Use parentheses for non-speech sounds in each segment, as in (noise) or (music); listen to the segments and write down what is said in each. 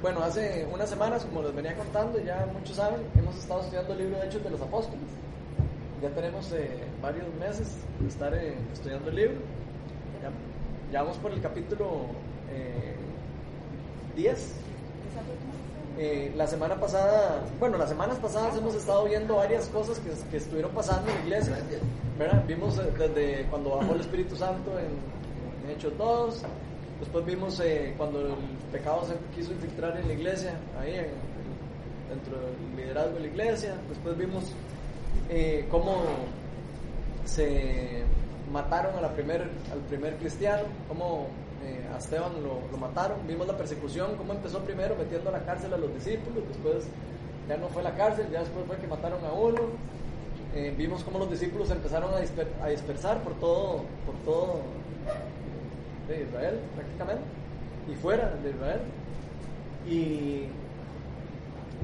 bueno, hace unas semanas, como les venía contando, ya muchos saben, hemos estado estudiando el libro de Hechos de los Apóstoles. Ya tenemos eh, varios meses de estar eh, estudiando el libro. Ya, ya, vamos por el capítulo 10. Eh, la semana pasada, bueno, las semanas pasadas hemos estado viendo varias cosas que, que estuvieron pasando en la iglesia. ¿verdad? Vimos desde cuando bajó el Espíritu Santo en, en Hechos 2, Después vimos eh, cuando el pecado se quiso infiltrar en la iglesia, ahí dentro del liderazgo de la iglesia. Después vimos eh, cómo se mataron a primer, al primer cristiano, cómo eh, a Esteban lo, mataron. Vimos la persecución, cómo empezó primero metiendo a la cárcel a los discípulos, después ya no fue la cárcel, ya después fue que mataron a uno. vimos cómo los discípulos empezaron a, a dispersar por todo, por todo de Israel prácticamente y fuera de Israel. Y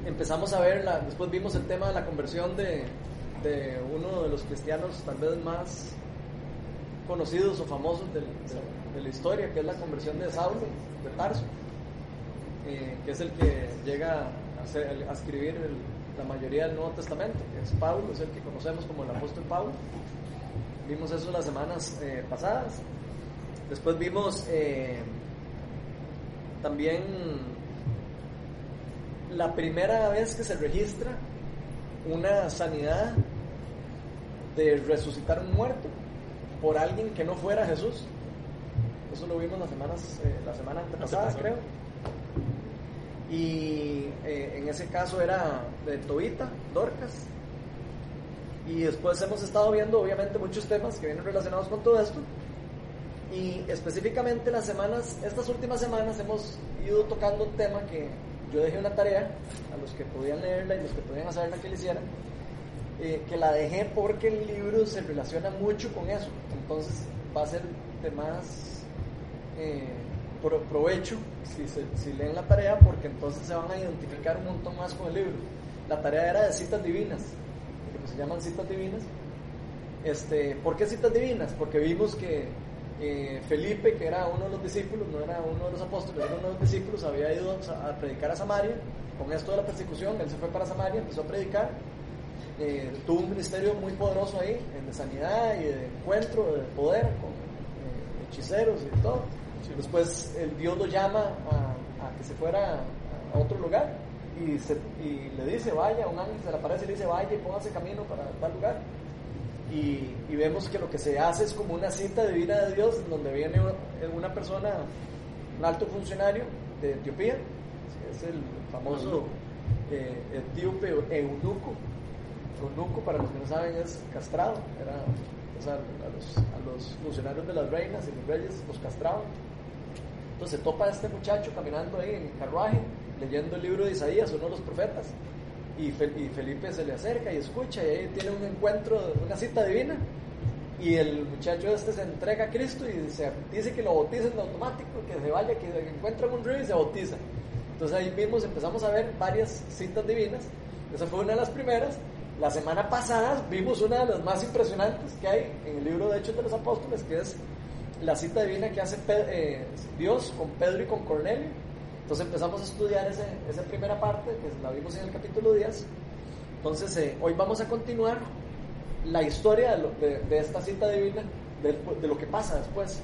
empezamos a ver, la, después vimos el tema de la conversión de, de, uno de los cristianos tal vez más conocidos o famosos de, la historia, que es la conversión de Saulo, de Tarso, eh, que es el que llega a, escribir la mayoría del Nuevo Testamento, que es Pablo, es el que conocemos como el apóstol Pablo. Vimos eso las semanas eh, pasadas. Después vimos eh, también la primera vez que se registra una sanidad de resucitar un muerto por alguien que no fuera Jesús. Eso lo vimos las semanas, eh, la semana antepasada, creo. Y eh, en ese caso era de Tobita, Dorcas. Y después hemos estado viendo, obviamente, muchos temas que vienen relacionados con todo esto. Y específicamente las semanas, estas últimas semanas hemos ido tocando un tema que yo dejé una tarea a los que podían leerla y los que podían hacerla que le hicieran, eh, que la dejé porque el libro se relaciona mucho con eso. Entonces va a ser de más eh, provecho si, si leen la tarea porque entonces se van a identificar un montón más con el libro. La tarea era de citas divinas, que se llaman citas divinas. Este, ¿Por qué citas divinas? Porque vimos que eh, Felipe, que era uno de los discípulos, no era uno de los apóstoles, era uno de los discípulos, había ido a predicar a Samaria. Con esto de la persecución, él se fue para Samaria, empezó a predicar. Eh, tuvo un ministerio muy poderoso ahí, de sanidad y de encuentro, de poder, con eh, hechiceros y todo. Después el Dios lo llama a, que se fuera a, otro lugar y, y, le dice, vaya, un ángel se le aparece y le dice, vaya y póngase camino para tal lugar y, vemos que lo que se hace es como una cita divina de Dios, donde viene una persona, un alto funcionario de Etiopía, es el famoso eh, etíope eunuco. Eunuco, para los que no saben, es castrado, era, a, los, a los funcionarios de las reinas y los reyes los castraban. Entonces topa a este muchacho caminando ahí en el carruaje, leyendo el libro de Isaías, uno de los profetas, y, Felipe se le acerca y escucha y ahí tiene un encuentro, una cita divina y el muchacho este se entrega a Cristo y dice que lo bautiza en automático, que se vaya, que encuentra un río y se bautiza. Entonces ahí mismo empezamos a ver varias citas divinas. Esa fue una de las primeras. La semana pasada vimos una de las más impresionantes que hay en el libro de Hechos de los Apóstoles, que es la cita divina que hace eh, Dios con Pedro y con Cornelio entonces empezamos a estudiar ese, esa primera parte, que la vimos en el capítulo 10. Entonces eh, hoy vamos a continuar la historia de, de, esta cita divina, de, de, lo que pasa después.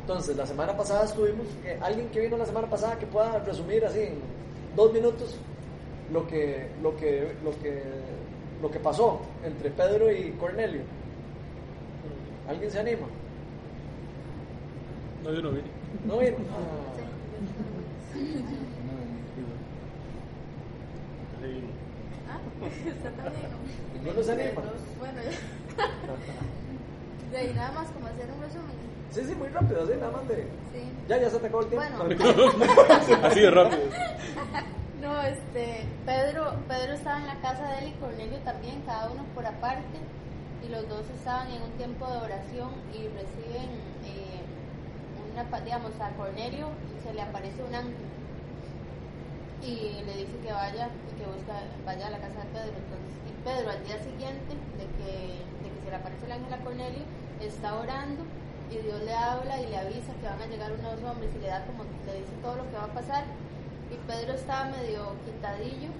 Entonces, la semana pasada estuvimos, eh, alguien que vino la semana pasada que pueda resumir así en dos minutos lo que, lo que, lo que, lo que pasó entre Pedro y Cornelio. ¿Alguien se anima? No, yo no vine. ¿No vino? Ah. Está también. ¿No anima? Bueno, de ahí nada más como hacer un resumen. Sí, sí, muy rápido, así, nada más de. Sí. Ya, ya se te acabó el tiempo. Bueno. (laughs) así de rápido. (laughs) No, este, Pedro, Pedro estaba en la casa de él y Cornelio también, cada uno por aparte, y los dos estaban en un tiempo de oración y reciben eh, una, digamos, a Cornelio se le aparece un ángel y le dice que vaya y que busca, vaya a la casa de Pedro. Entonces, y Pedro al día siguiente de que, de que se le aparece el ángel a Cornelio, está orando y Dios le habla y le avisa que van a llegar unos hombres y le da como, le dice todo lo que va a pasar. Y Pedro estaba medio quitadillo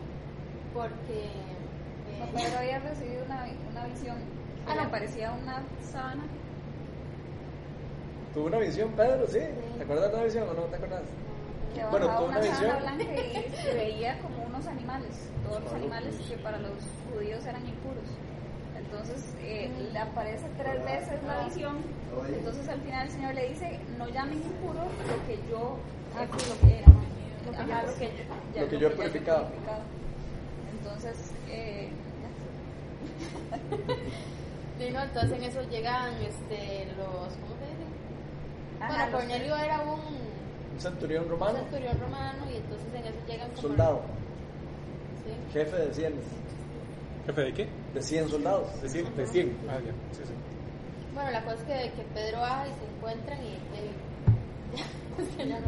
porque... eh, Pedro había recibido una, una visión. Ah, Ah, no. le parecía una sábana. Tuvo una visión, Pedro, ¿sí? ¿Te acuerdas de una visión o no te acuerdas? Que Bueno, tuvo una una visión. y se veía como unos animales. Todos los animales que para los judíos eran impuros. Entonces eh, le aparece tres veces la visión. Entonces al final el Señor le dice: No llamen impuro lo que yo he purificado. Lo que, ajá, lo que yo, ya- Lo que yo he purificado. Entonces, eh, (laughs) Sí, no, entonces en eso llegan este, los... ¿Cómo? Ajá, bueno, Cornelio era un, Un centurión un romano, centurión romano y entonces en eso llegan como... soldado, Sí. jefe de 100, ¿Jefe de qué? de 100 soldados. De 100. De 100. Ah, ya. Sí, sí. Bueno, la cosa es que, que Pedro baja y se encuentran y... ya (laughs) no, no.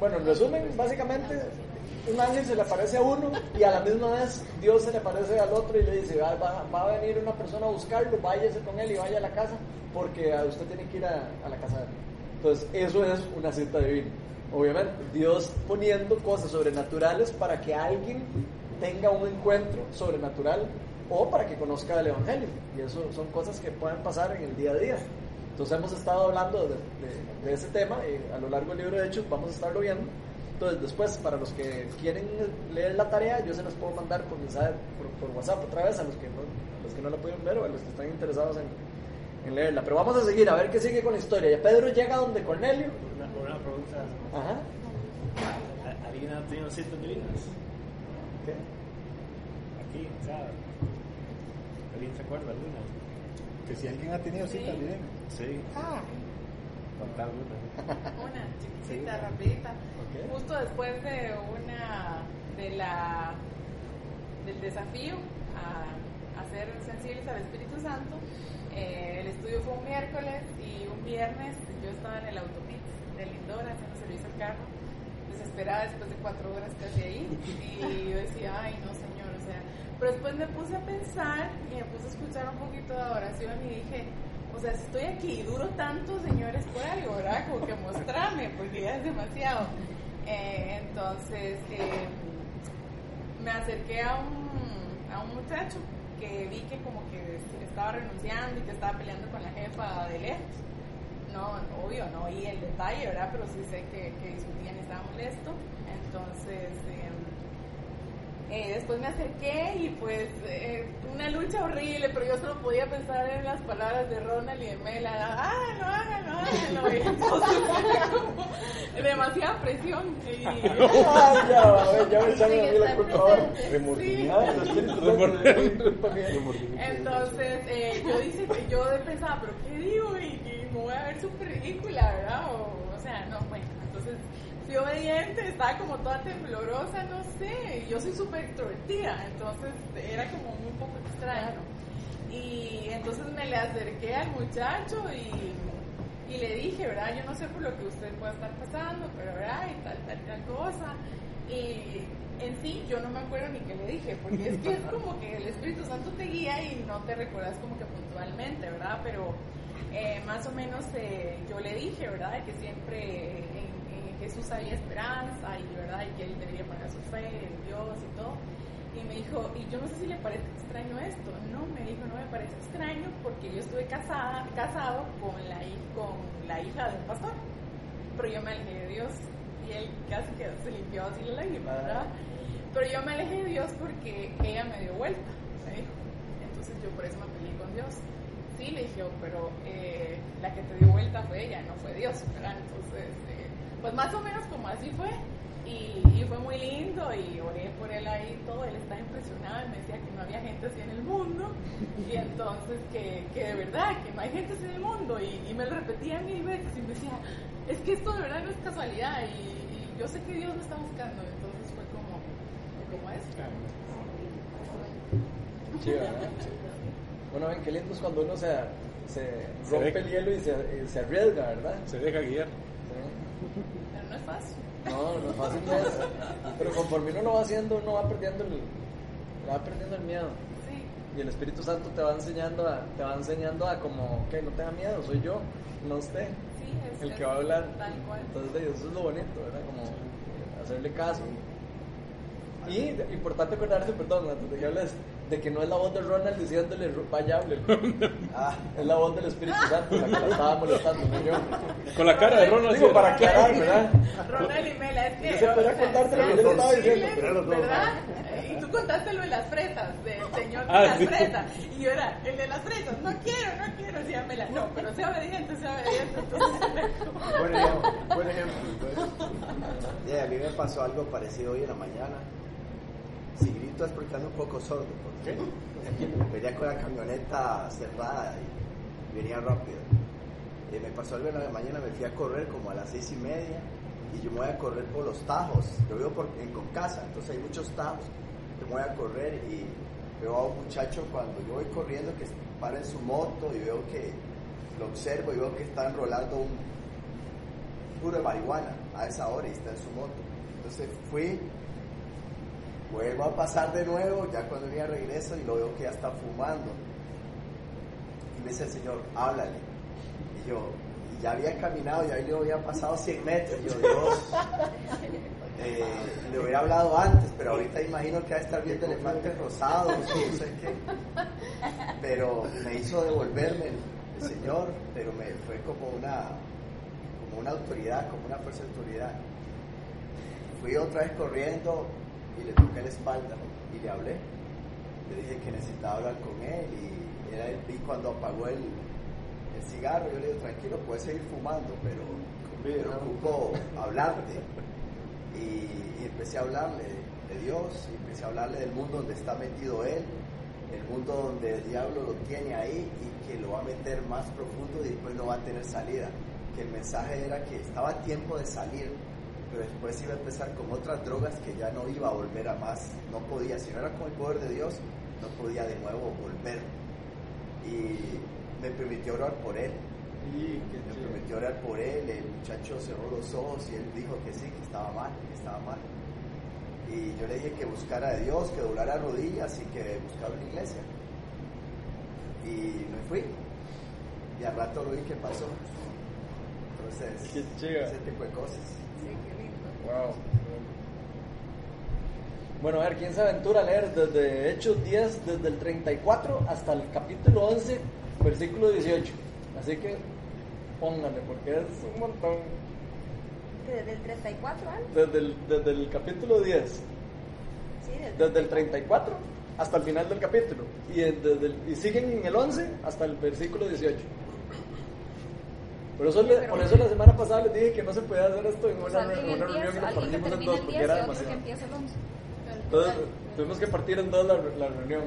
Bueno, en resumen, básicamente, un ángel se le aparece a uno y a la misma vez Dios se le aparece al otro y le dice, va, va- a venir una persona a buscarlo, váyase con él y vaya a la casa porque usted tiene que ir a, la casa de él. Entonces, eso es una cita divina. Obviamente, Dios poniendo cosas sobrenaturales para que alguien tenga un encuentro sobrenatural o para que conozca el Evangelio. Y eso son cosas que pueden pasar en el día a día. Entonces hemos estado hablando de, ese tema y a lo largo del libro de Hechos vamos a estarlo viendo. Entonces después, para los que quieren leer la tarea, yo se las puedo mandar por mensaje, por, por WhatsApp otra vez a los que no, a los que no la pudieron ver o a los que están interesados en, en leerla. Pero vamos a seguir, a ver qué sigue con la historia. Ya Pedro llega donde Cornelio. Una, una pregunta. Ajá. ¿A- ¿Alguien ha tenido citas divinas? ¿Qué? Aquí, o sea, ¿alguien se acuerda alguna? Que si alguien ha tenido cita, Sí. bien. Sí. Contar alguna. Una chiquitita, rapidita. Ok. Justo después de una de la del desafío a, a ser sensibles al Espíritu Santo, eh, el estudio fue un miércoles y un viernes yo estaba en el autopit de Lindora haciendo servicio al carro, desesperada después de cuatro horas casi ahí, y (laughs) yo decía, ay no señor, o sea, pero después me puse a pensar y me puse a escuchar un poquito de oración y dije, o sea, estoy aquí duro tanto, señores, por algo, ¿verdad? Como que mostrarme, porque ya es demasiado. Eh, entonces, eh, me acerqué a un, a un muchacho que vi que como que estaba renunciando y que estaba peleando con la jefa de lejos. No, obvio, no oí el detalle, ¿verdad? Pero sí sé que, que discutían y estaba molesto. Entonces, eh, eh, después me acerqué y pues eh, una lucha horrible, pero yo solo podía pensar en las palabras de Ronald y de Mela, háganlo, háganlo, háganlo. Y entonces era como demasiada presión. Y. Ah, Entonces, eh, yo, dice, yo pensaba, pero ¿qué digo? Y, y me voy a ver súper ridícula, ¿verdad? O, o sea, no, bueno, obediente, estaba como toda temblorosa, no sé, yo soy súper extrovertida, entonces era como un poco extraño. Y entonces me le acerqué al muchacho y, y le dije, ¿verdad? Yo no sé por lo que usted pueda estar pasando, pero ¿verdad? Y tal, tal, tal cosa. Y en sí, yo no me acuerdo ni qué le dije, porque es que es (laughs) como que el Espíritu Santo te guía y no te recuerdas como que puntualmente, ¿verdad? Pero eh, más o menos eh, yo le dije, ¿verdad? Que siempre en Jesús había esperanza y, ¿verdad? Y que él debería poner su fe en Dios y todo. Y me dijo, y yo no sé si le parece extraño esto. No, me dijo, no me parece extraño porque yo estuve casada, casado con la, con la hija del pastor. Pero yo me alejé de Dios y él casi que se limpió así la lágrima, ¿verdad? Pero yo me alejé de Dios porque ella me dio vuelta, me dijo. Entonces yo por eso me peleé con Dios. Sí, le dije, "Oh, pero eh, la que te dio vuelta fue ella, no fue Dios, ¿verdad? Entonces, eh, pues más o menos como así fue. Y, y fue muy lindo y oré por él ahí y todo. Él estaba impresionado y me decía que no había gente así en el mundo. Y entonces que, que de verdad, que no hay gente así en el mundo. Y, y me lo repetía mil veces y me decía, es que esto de verdad no es casualidad. Y, y yo sé que Dios me está buscando. Entonces fue como, como eso. Sí, ¿verdad? Bueno, ven qué lindo es cuando uno se, se rompe el hielo y se, y se arriesga, ¿verdad? Se deja guiar. Sí. No es fácil. No, no es fácil no es. Pero conforme uno lo va haciendo, uno va perdiendo el, va perdiendo el miedo. Sí. Y el Espíritu Santo te va enseñando a, te va enseñando a como, que no tenga miedo, soy yo, no usted, Sí, es el que va a hablar. Tal cual. Entonces eso es lo bonito, ¿verdad? Como hacerle caso. Y importante acordarse, perdón, antes de que hables, de que no es la voz de Ronald diciéndole vaya, hable. (laughs) Ah, Es la voz del Espíritu Santo la que la estaba molestando, no yo. Con la cara de Ronald. Digo, para aclarar, ¿verdad? Ronald y Mela, es que. Yo se podría contarte lo que yo le estaba diciendo, pero los dos, ¿Verdad? Y tú contaste lo de las fresas, del señor de Ah, las sí. fresas. Y yo era, el de las fresas, no quiero, no quiero, decía Mela. No, pero sea obediente, sea obediente. Entonces, buen ejemplo, buen ejemplo. (laughs) pues. A mí me pasó algo parecido hoy en la mañana. Si grito es porque ando un poco sordo, porque venía con la camioneta cerrada y venía rápido. Y me pasó algo en la mañana, me fui a correr como a las seis y media y yo me voy a correr por los tajos. Yo vivo por, en Concasa, entonces hay muchos tajos. Yo me voy a correr y veo a un muchacho cuando yo voy corriendo que para en su moto y veo que lo observo y veo que está enrolando un puro de marihuana a esa hora y está en su moto. Entonces fui, vuelvo a pasar de nuevo, ya cuando venía regreso y lo veo que ya está fumando. Y me dice el Señor, háblale. Y yo, y ya había caminado, ya yo había pasado 100 metros. Y yo, Dios, (laughs) eh, le hubiera hablado antes, pero ahorita imagino que va a estar viendo elefantes rosados, no sé qué. Pero me hizo devolverme el, el Señor, pero me fue como una, como una autoridad, como una fuerza de autoridad. Fui otra vez corriendo y le toqué la espalda y le hablé. Le dije que necesitaba hablar con él y, era, y cuando apagó el, el cigarro, yo le dije, tranquilo, puedes seguir fumando, pero, pero ocupo hablarte. Y, y empecé a hablarle de Dios, y empecé a hablarle del mundo donde está metido él, el mundo donde el diablo lo tiene ahí y que lo va a meter más profundo y después no va a tener salida. Que el mensaje era que estaba a tiempo de salir, pero después iba a empezar con otras drogas que ya no iba a volver a más, no podía, si no era con el poder de Dios, no podía de nuevo volver. Y me permitió orar por él, me prometió orar por él, el muchacho cerró los ojos y él dijo que sí, que estaba mal, que estaba mal. Y yo le dije que buscara a Dios, que doblara rodillas y que buscara una iglesia. Y me fui. Y al rato lo vi que pasó. Entonces, ese tipo de cosas. Wow. Bueno, a ver, ¿quién se aventura a leer desde Hechos 10, desde el 34 hasta el capítulo 11, versículo 18? Así que pónganle, porque es un montón. Desde el 34 al. Desde el, desde el capítulo 10, Sí, desde el 34 hasta el final del capítulo. Y, desde el- y siguen en el 11 hasta el versículo 18. Por eso, le- por eso la semana pasada les dije que no se podía hacer esto en O una, sea, alguien una reunión 10, y lo alguien que partimos en dos porque 10 y era demasiado. empieza el 11. Entonces tuvimos que partir en dos la, la reunión.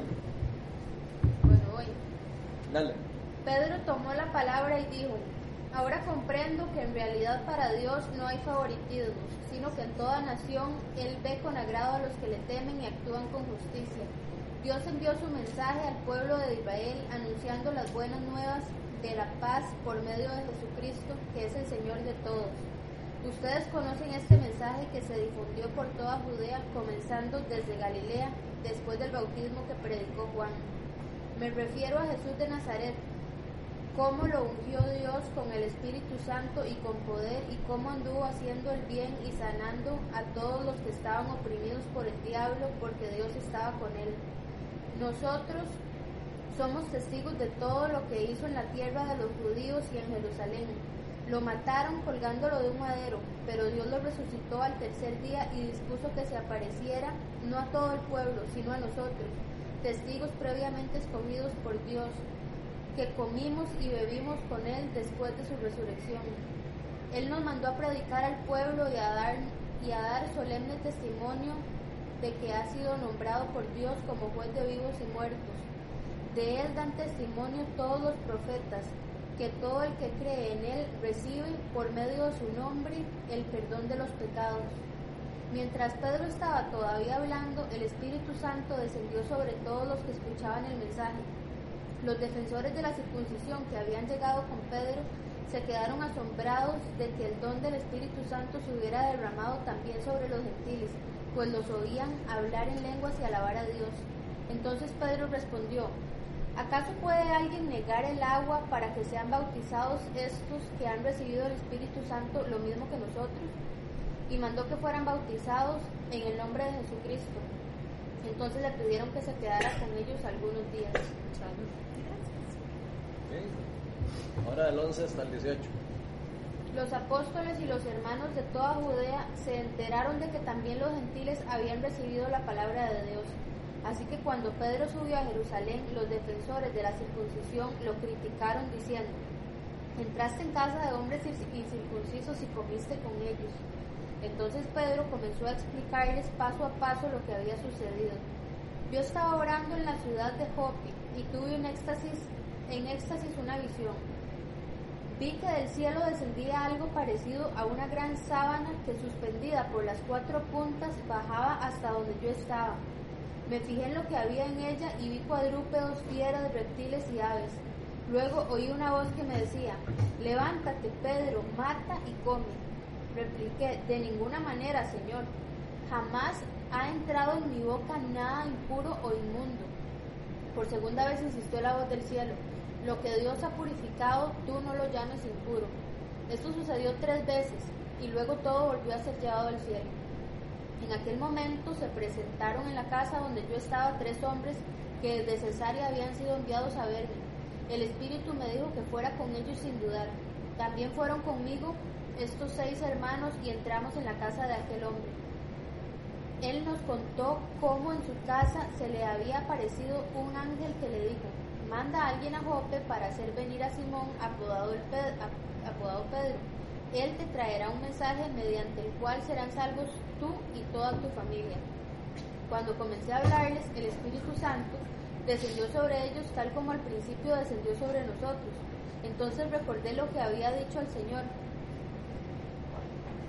Bueno, voy. Dale. Pedro tomó la palabra y dijo, ahora comprendo que en realidad para Dios no hay favoritismos, sino que en toda nación Él ve con agrado a los que le temen y actúan con justicia. Dios envió su mensaje al pueblo de Israel anunciando las buenas nuevas de la paz por medio de Jesucristo, que es el Señor de todos. Ustedes conocen este mensaje que se difundió por toda Judea, comenzando desde Galilea, después del bautismo que predicó Juan. Me refiero a Jesús de Nazaret, cómo lo ungió Dios con el Espíritu Santo y con poder y cómo anduvo haciendo el bien y sanando a todos los que estaban oprimidos por el diablo porque Dios estaba con él. Nosotros somos testigos de todo lo que hizo en la tierra de los judíos y en Jerusalén. Lo mataron colgándolo de un madero, pero Dios lo resucitó al tercer día y dispuso que se apareciera no a todo el pueblo, sino a nosotros, testigos previamente escogidos por Dios, que comimos y bebimos con Él después de su resurrección. Él nos mandó a predicar al pueblo y a dar, y a dar solemne testimonio de que ha sido nombrado por Dios como juez de vivos y muertos. De Él dan testimonio todos los profetas, que todo el que cree en Él recibe por medio de su nombre el perdón de los pecados. Mientras Pedro estaba todavía hablando, el Espíritu Santo descendió sobre todos los que escuchaban el mensaje. Los defensores de la circuncisión que habían llegado con Pedro se quedaron asombrados de que el don del Espíritu Santo se hubiera derramado también sobre los gentiles, pues los oían hablar en lenguas y alabar a Dios. Entonces Pedro respondió, ¿acaso puede alguien negar el agua para que sean bautizados estos que han recibido el Espíritu Santo lo mismo que nosotros? y mandó que fueran bautizados en el nombre de Jesucristo. Entonces le pidieron que se quedara con ellos algunos días. Ok. Ahora del 11 hasta el 18. Los apóstoles y los hermanos de toda Judea se enteraron de que también los gentiles habían recibido la palabra de Dios. Así que cuando Pedro subió a Jerusalén, los defensores de la circuncisión lo criticaron diciendo, entraste en casa de hombres incircuncisos y comiste con ellos. Entonces Pedro comenzó a explicarles paso a paso lo que había sucedido. Yo estaba orando en la ciudad de Jope y tuve un éxtasis, en éxtasis una visión. Vi que del cielo descendía algo parecido a una gran sábana que suspendida por las cuatro puntas bajaba hasta donde yo estaba. Me fijé en lo que había en ella y vi cuadrúpedos, fieras, reptiles y aves. Luego oí una voz que me decía, levántate, Pedro, mata y come. Repliqué, de ninguna manera, Señor. Jamás ha entrado en mi boca nada impuro o inmundo. Por segunda vez insistió la voz del cielo, lo que Dios ha purificado, tú no lo llames impuro. Esto sucedió tres veces y luego todo volvió a ser llevado al cielo. En aquel momento se presentaron en la casa donde yo estaba tres hombres que desde Cesarea habían sido enviados a verme. El Espíritu me dijo que fuera con ellos sin dudar. También fueron conmigo estos seis hermanos y entramos en la casa de aquel hombre. Él nos contó cómo en su casa se le había aparecido un ángel que le dijo, manda a alguien a Jope para hacer venir a Simón apodado, el Pedro, apodado Pedro. Él te traerá un mensaje mediante el cual serán salvos tú y toda tu familia. Cuando comencé a hablarles, el Espíritu Santo descendió sobre ellos tal como al principio descendió sobre nosotros. Entonces recordé lo que había dicho el Señor.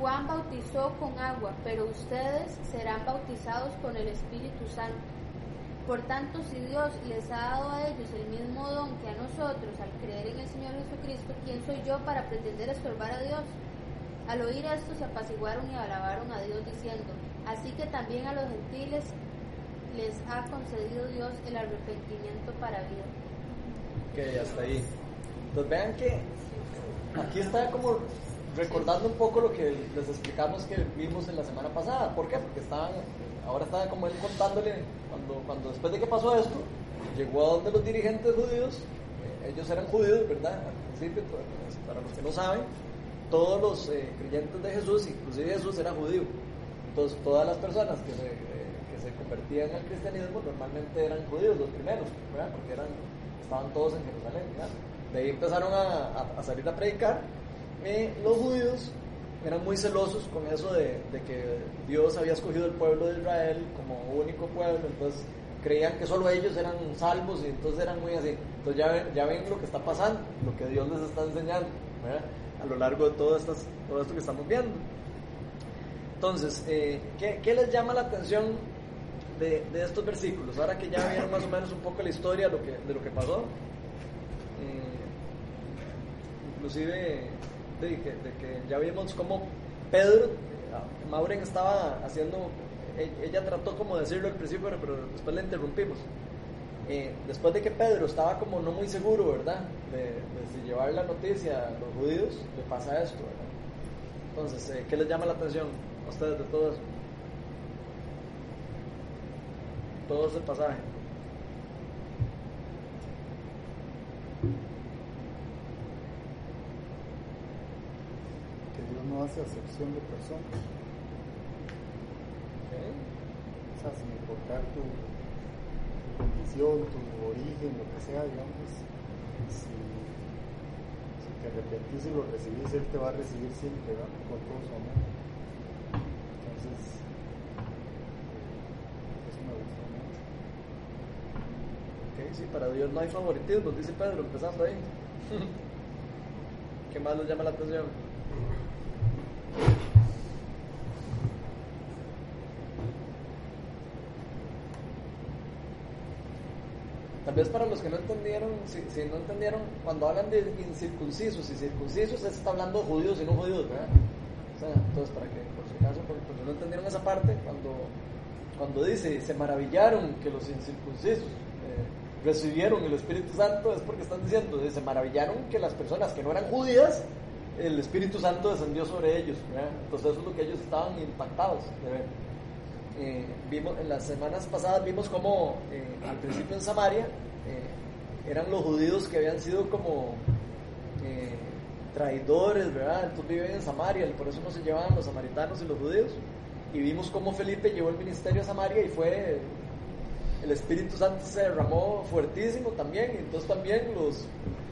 Juan bautizó con agua, pero ustedes serán bautizados con el Espíritu Santo. Por tanto, si Dios les ha dado a ellos el mismo don que a nosotros al creer en el Señor Jesucristo, ¿quién soy yo para pretender estorbar a Dios? Al oír esto se apaciguaron y alabaron a Dios diciendo, así que también a los gentiles les ha concedido Dios el arrepentimiento para vida. Ok, hasta ahí. Entonces vean que aquí está como recordando un poco lo que les explicamos que vimos en la semana pasada. ¿Por qué? Porque estaban, ahora estaba como él contándole, cuando, cuando después de que pasó esto, llegó a donde los dirigentes judíos, eh, ellos eran judíos, ¿verdad? Al principio, para los que no saben, todos los eh, creyentes de Jesús, inclusive Jesús era judío. Entonces todas las personas que se, eh, que se convertían al cristianismo normalmente eran judíos, los primeros, ¿verdad? Porque eran, estaban todos en Jerusalén, ¿verdad? De ahí empezaron a, a, salir a predicar los judíos eran muy celosos con eso de, de, que Dios había escogido el pueblo de Israel como único pueblo, entonces creían que solo ellos eran salvos y entonces eran muy así. Entonces ya ven, ya ven lo que está pasando, lo que Dios les está enseñando a lo largo de todo, estas, todo esto que estamos viendo. Entonces, eh, ¿qué, ¿qué, les llama la atención de, de, estos versículos? Ahora que ya vieron más o menos un poco la historia de lo que, de lo que pasó, eh, inclusive de que, ya vimos cómo Pedro, Mauren estaba haciendo, ella trató como de decirlo al principio, pero después le interrumpimos. Eh, después de que Pedro estaba como no muy seguro, ¿verdad? De, de si llevar la noticia a los judíos, le pasa esto, ¿verdad? Entonces, eh, ¿qué les llama la atención a ustedes de todo eso? Todo ese pasaje. Hace acepción de personas. Okay. O sea, sin importar tu, condición, tu origen, lo que sea, digamos, si, si te arrepentís y lo recibís, Él te va a recibir siempre, ¿verdad? Con todo su amor. Entonces, es una visión mucho. Ok, sí, para Dios no hay favoritismo, dice Pedro, empezando ahí. (laughs) ¿Qué más les llama la atención? Vez para los que no entendieron, si, si, no entendieron, cuando hablan de incircuncisos y circuncisos, se está hablando de judíos y no judíos, ¿verdad? O sea, entonces, para que, por si acaso, por, por si no entendieron esa parte, cuando, cuando dice, se maravillaron que los incircuncisos eh, recibieron el Espíritu Santo, es porque están diciendo, se maravillaron que las personas que no eran judías el Espíritu Santo descendió sobre ellos. ¿verdad? Entonces eso es lo que ellos estaban impactados de ver. Eh, vimos, en las semanas pasadas vimos como eh, al principio en Samaria eran los judíos que habían sido como eh, traidores, ¿verdad? Entonces viven en Samaria y por eso no se llevaban los samaritanos y los judíos. Y vimos cómo Felipe llevó el ministerio a Samaria y fue el Espíritu Santo se derramó fuertísimo también, y entonces también los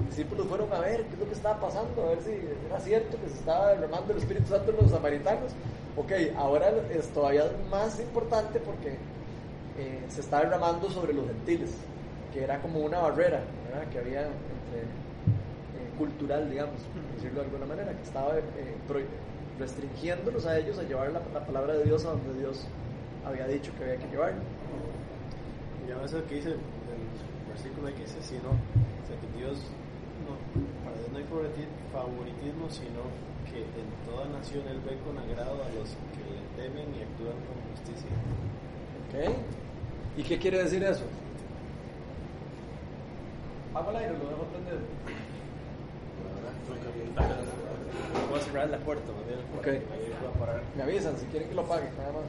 discípulos fueron a ver qué es lo que estaba pasando, a ver si era cierto que se estaba derramando el Espíritu Santo en los samaritanos. Ok, ahora es todavía más importante porque eh, se está derramando sobre los gentiles, que era como una barrera ¿verdad? que había entre, eh, cultural, digamos, por decirlo de alguna manera, que estaba eh, restringiéndolos a ellos a llevar la, la palabra de Dios a donde Dios había dicho que había que llevarla. Y además eso que dice el versículo que dice, sino, o sea, que Dios, no, para Dios no hay favoriti- favoritismo, sino que en toda nación Él ve con agrado a los que le temen y actúan con justicia. ¿Ok? ¿Y qué quiere decir eso? Apago el aire, lo dejo prendido. Voy a cerrar la puerta. Ok. Me avisan si quieren que lo apague, nada más.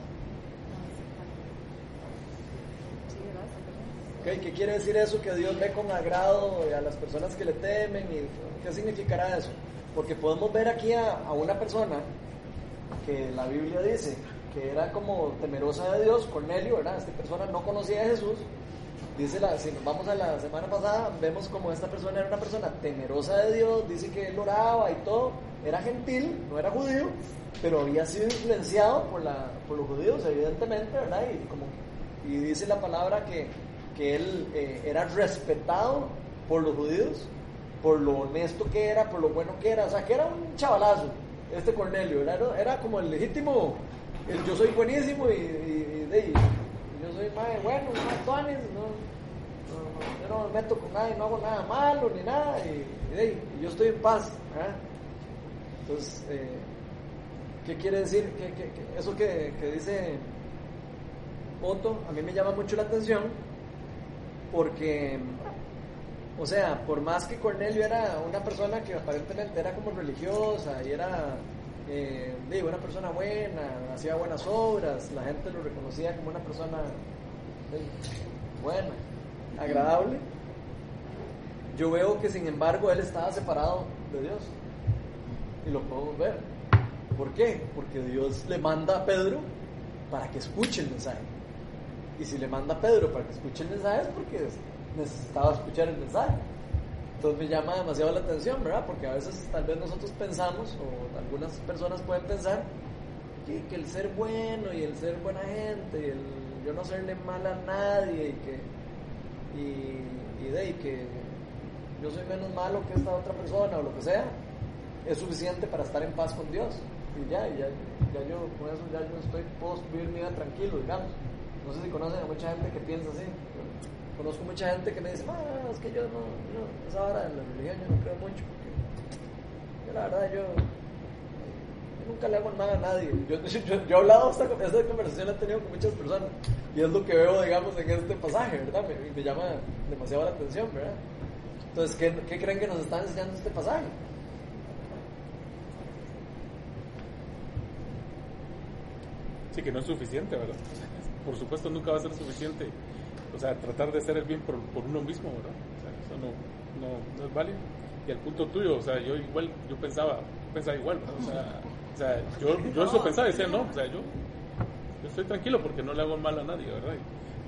Ok, ¿Qué quiere decir eso? Que Dios ve con agrado a las personas que le temen. y ¿Qué significará eso? Porque podemos ver aquí a, a una persona que la Biblia dice que era como temerosa de Dios, Cornelio, ¿verdad? Esta persona no conocía a Jesús. Dice la, si nos vamos a la semana pasada, vemos como esta persona era una persona temerosa de Dios, dice que él oraba y todo, era gentil, no era judío, pero había sido influenciado por, la, por los judíos, evidentemente, ¿verdad? Y, como, y dice la palabra que, que él eh, era respetado por los judíos, por lo honesto que era, por lo bueno que era, o sea, que era un chavalazo, este Cornelio, era, era como el legítimo, el yo soy buenísimo y, y- y de soy más bueno, más tuanis, no, no, yo no me meto con nadie, no hago nada malo ni nada, y, yo estoy en paz. Entonces, eh, ¿qué quiere decir? ¿Qué- qué- qué- eso que, que dice Otto, a mí me llama mucho la atención, porque, o sea, por más que Cornelio era una persona que aparentemente era como religiosa y era eh, una persona buena, hacía buenas obras, la gente lo reconocía como una persona eh, buena, agradable. Yo veo que sin embargo él estaba separado de Dios y lo podemos ver. ¿Por qué? Porque Dios le manda a Pedro para que escuche el mensaje. Y si le manda a Pedro para que escuche el mensaje es porque necesitaba escuchar el mensaje. Entonces me llama demasiado la atención, ¿verdad? Porque a veces tal vez nosotros pensamos, o algunas personas pueden pensar, que, que el ser bueno y el ser buena gente, y el yo no serle mal a nadie, y que, y, y de que yo soy menos malo que esta otra persona, o lo que sea, es suficiente para estar en paz con Dios. Y ya, y ya, ya yo con eso ya yo estoy, puedo vivir mi vida tranquilo, digamos. No sé si conocen a mucha gente que piensa así. Conozco mucha gente que me dice, ah, es que yo no, yo, esa hora de la religión yo no creo mucho, porque yo la verdad yo, nunca le hago nada a nadie. (laughs) Yo, yo, he hablado, esta, esta conversación la he tenido con muchas personas, y es lo que veo, digamos, en este pasaje, ¿verdad? Me, llama demasiado la atención, ¿verdad? Entonces, ¿qué, ¿qué creen que nos está enseñando este pasaje? Sí, que no es suficiente, ¿verdad? Por supuesto, nunca va a ser suficiente. O sea, tratar de hacer el bien por, por uno mismo, ¿verdad? O sea, eso no, no, no es válido. Y al punto tuyo, o sea, yo igual, yo pensaba, pensaba igual, ¿verdad? O sea, o sea yo, (laughs) yo eso pensaba, decía, no, o sea, yo, yo estoy tranquilo porque no le hago mal a nadie, ¿verdad?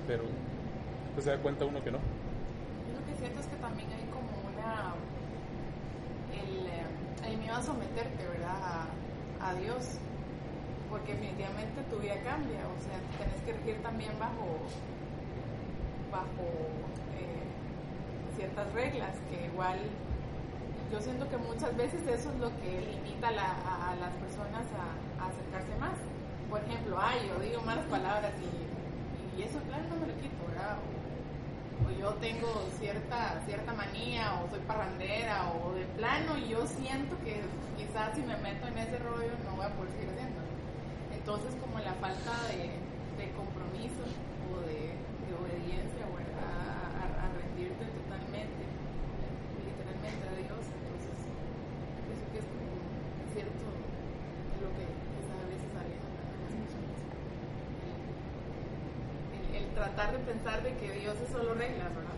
Pero pues se da cuenta uno que no. Yo lo que siento es que también hay como una. El, eh, el miedo a someterte, ¿verdad? A, a Dios. Porque definitivamente tu vida cambia. O sea, tenés que regir también bajo. Bajo eh, ciertas reglas que igual. Yo siento que muchas veces eso es lo que limita a, la- a- las personas a, acercarse más. Por ejemplo, ay, yo digo malas palabras y, y eso, claro, no me lo quito, ¿verdad? O, yo tengo cierta cierta manía o soy parrandera o de plano y yo siento que quizás si me meto en ese rollo no voy a poder seguir haciéndolo. Entonces como la falta de, compromiso obediencia o a, a, a rendirte totalmente, literalmente a Dios, entonces pienso que es como cierto lo que está a veces saliendo en las personas. El, tratar de pensar de que Dios es solo reglas, ¿verdad?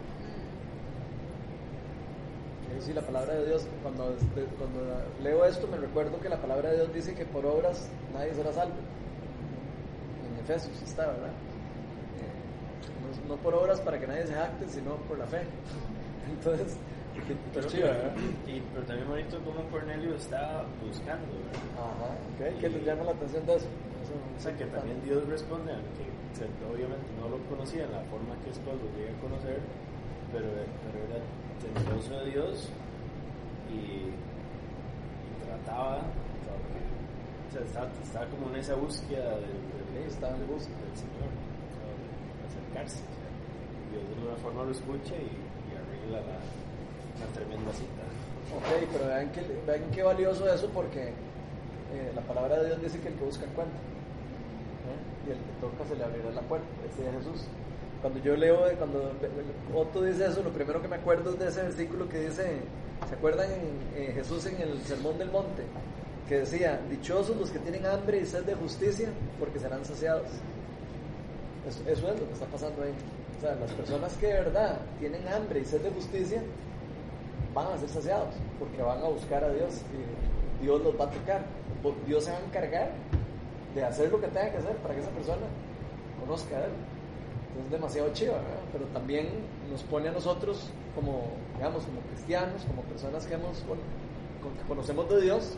Sí, la palabra de Dios, cuando, de- cuando leo esto me recuerdo que la palabra de Dios dice que por obras nadie será salvo. En Efesios está, ¿verdad? Eh, no, por obras para que nadie se jacte, sino por la fe. Entonces, qué- qué Pero, también bonito como Cornelio está buscando, ¿verdad? Ajá, ok, ¿qué les llama la atención de eso? Eso O sea, que también Dios responde, aunque obviamente no lo conocía en la forma que después lo llegué a conocer, pero, pero era temeroso de Dios y, y trataba, o sea, estaba, estaba como en esa búsqueda del, del, Sí, estaba en busca. del Señor, sea, Dios de alguna forma lo escucha y, y arregla la, la tremenda cita. Ok, pero vean qué, vean qué valioso eso porque eh, la palabra de Dios dice que el que busca encuentra. ¿eh? Y el que toca se le abrirá la puerta. Este es Jesús. Cuando yo leo, eh, cuando Otto dice eso, lo primero que me acuerdo es de ese versículo que dice, ¿se acuerdan en, eh, Jesús en el Sermón del Monte? Que decía, dichosos los que tienen hambre y sed de justicia, porque serán saciados. Eso, es lo que está pasando ahí. O sea, las personas que de verdad tienen hambre y sed de justicia, van a ser saciados porque van a buscar a Dios y Dios los va a tocar. Dios se va a encargar de hacer lo que tenga que hacer para que esa persona conozca a Él. Es demasiado chiva, ¿verdad? pero también nos pone a nosotros como, digamos, como cristianos, como personas que, hemos, conocemos de Dios,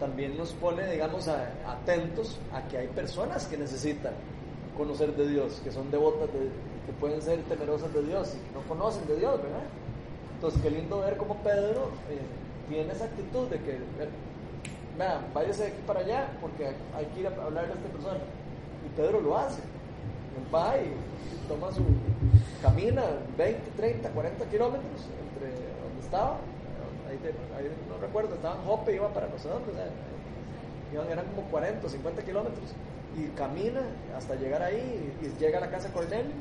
también nos pone, digamos, atentos a que hay personas que necesitan conocer de Dios, que son devotas, de, que pueden ser temerosas de Dios y que no conocen de Dios, ¿verdad? Entonces, qué lindo ver cómo Pedro eh, tiene esa actitud de que, ver, vean, váyase de aquí para allá porque hay que ir a hablar de esta persona. Y Pedro lo hace. Él va y toma su. camina 20, 30, 40 kilómetros entre donde estaba. Ahí, no recuerdo, estaba en Jope, iba para no sé dónde, o sea, eran como 40 o 50 kilómetros. Y camina hasta llegar ahí y, llega a la casa de Cornelio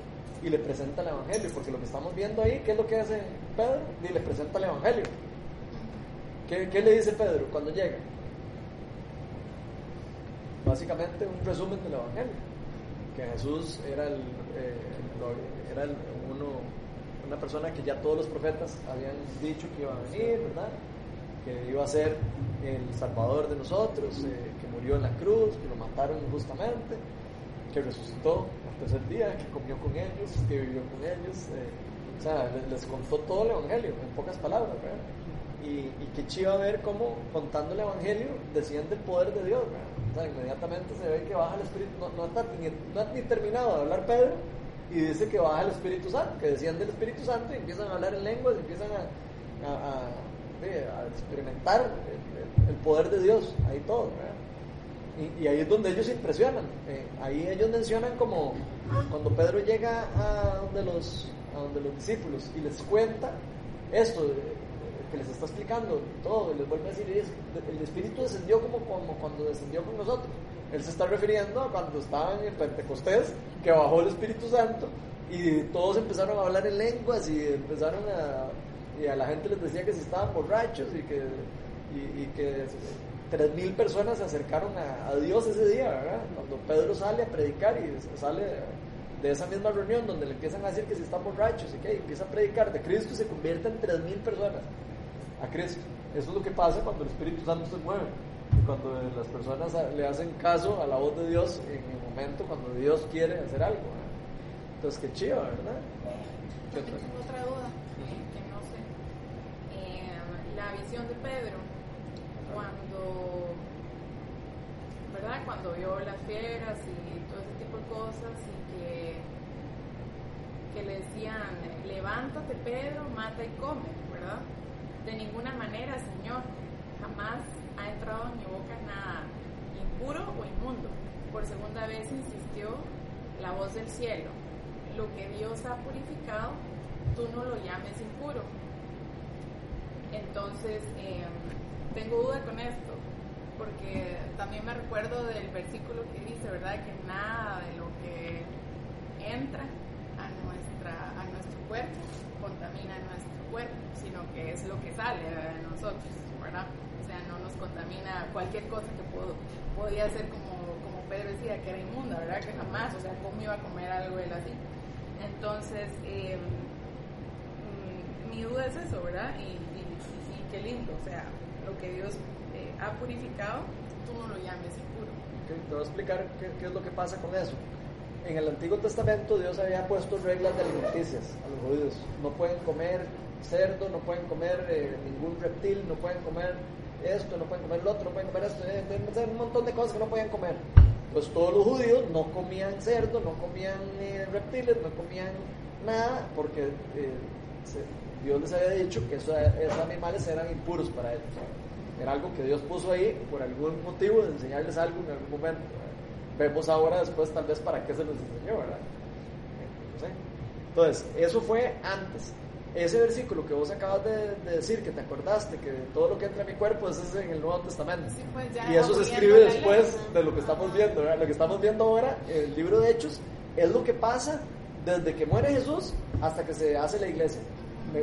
y le presenta el Evangelio, porque lo que estamos viendo ahí, ¿qué es lo que hace Pedro? Y le presenta el Evangelio. ¿Qué, qué le dice Pedro cuando llega? Básicamente un resumen del Evangelio, que Jesús era, el, eh, era el- uno, una persona que ya todos los profetas habían dicho que iba a venir, ¿verdad? Que iba a ser el Salvador de nosotros, eh, murió en la cruz, que lo mataron injustamente, que resucitó al tercer día, que comió con ellos, que vivió con ellos. eh, o sea, les, contó todo el Evangelio, en pocas palabras, ¿verdad? Y, y qué chiva ver cómo contando el Evangelio desciende el poder de Dios. O sea, inmediatamente se ve que baja el Espíritu, no, no, está ni, terminado de hablar Pedro y dice que baja el Espíritu Santo, que desciende el Espíritu Santo y empiezan a hablar en lenguas, y empiezan a, experimentar el- el poder de Dios, ahí todo, ¿verdad? Y, ahí es donde ellos se impresionan. Eh, ahí ellos mencionan como cuando Pedro llega a donde los, a donde los discípulos y les cuenta esto eh, que les está explicando todo, y les vuelve a decir, "Es- el Espíritu descendió como, como cuando descendió con nosotros. Él se está refiriendo a cuando estaban en Pentecostés, que bajó el Espíritu Santo y todos empezaron a hablar en lenguas y empezaron a... Y a la gente les decía que si estaban borrachos y que, y que tres mil personas se acercaron a, Dios ese día, ¿verdad? Cuando Pedro sale a predicar y sale de esa misma reunión donde le empiezan a decir que si están borrachos y que empieza a predicar de Cristo se convierte en tres mil personas a Cristo. Eso es lo que pasa cuando el Espíritu Santo se mueve. Cuando las personas le hacen caso a la voz de Dios en el momento cuando Dios quiere hacer algo. Entonces, qué chido, ¿verdad? ¿Qué Yo tengo otra duda, eh, que no sé. Eh, la visión de Pedro, cuando, ¿verdad? Cuando vio las fieras y todo ese tipo de cosas y que, que le decían, levántate Pedro, mata y come, ¿verdad? De ninguna manera, Señor, jamás ha entrado en mi boca nada impuro o inmundo. Por segunda vez insistió la voz del cielo. Lo que Dios ha purificado, tú no lo llames impuro. Entonces, eh, tengo duda con esto, porque también me recuerdo del versículo que dice, ¿verdad? Que nada de lo que entra a, nuestra, a nuestro cuerpo contamina nuestro cuerpo, sino que es lo que sale de nosotros, ¿verdad? O sea, no nos contamina cualquier cosa que puedo, podía ser como, como Pedro decía, que era inmunda, ¿verdad? Que jamás, o sea, ¿cómo iba a comer algo él así? Entonces, eh, mm, mi duda es eso, ¿verdad? Y, y, y qué lindo, o sea, lo que Dios eh, ha purificado, tú no lo llames impuro. Ok, Te voy a explicar qué, qué es lo que pasa con eso. En el Antiguo Testamento Dios había puesto reglas de alimenticias a los judíos. No pueden comer cerdo, no pueden comer eh, ningún reptil, no pueden comer esto, no pueden comer lo otro, no pueden comer esto, eh, un montón de cosas que no podían comer. Pues todos los judíos no comían cerdo, no comían eh, reptiles, no comían nada, porque eh, se- Dios les había dicho que eso- esos animales eran impuros para ellos. Era algo que Dios puso ahí por algún motivo de enseñarles algo en algún momento. Vemos ahora después tal vez para qué se los enseñó, ¿verdad? No sé. Entonces, eso fue antes. Ese versículo que vos acabas de, de decir, que te acordaste, que todo lo que entra en mi cuerpo, es en el Nuevo Testamento. Sí, pues Y eso se escribe después de lo que estamos viendo. ¿verdad? Lo que estamos viendo ahora, el libro de Hechos, es lo que pasa desde que muere Jesús hasta que se hace la iglesia.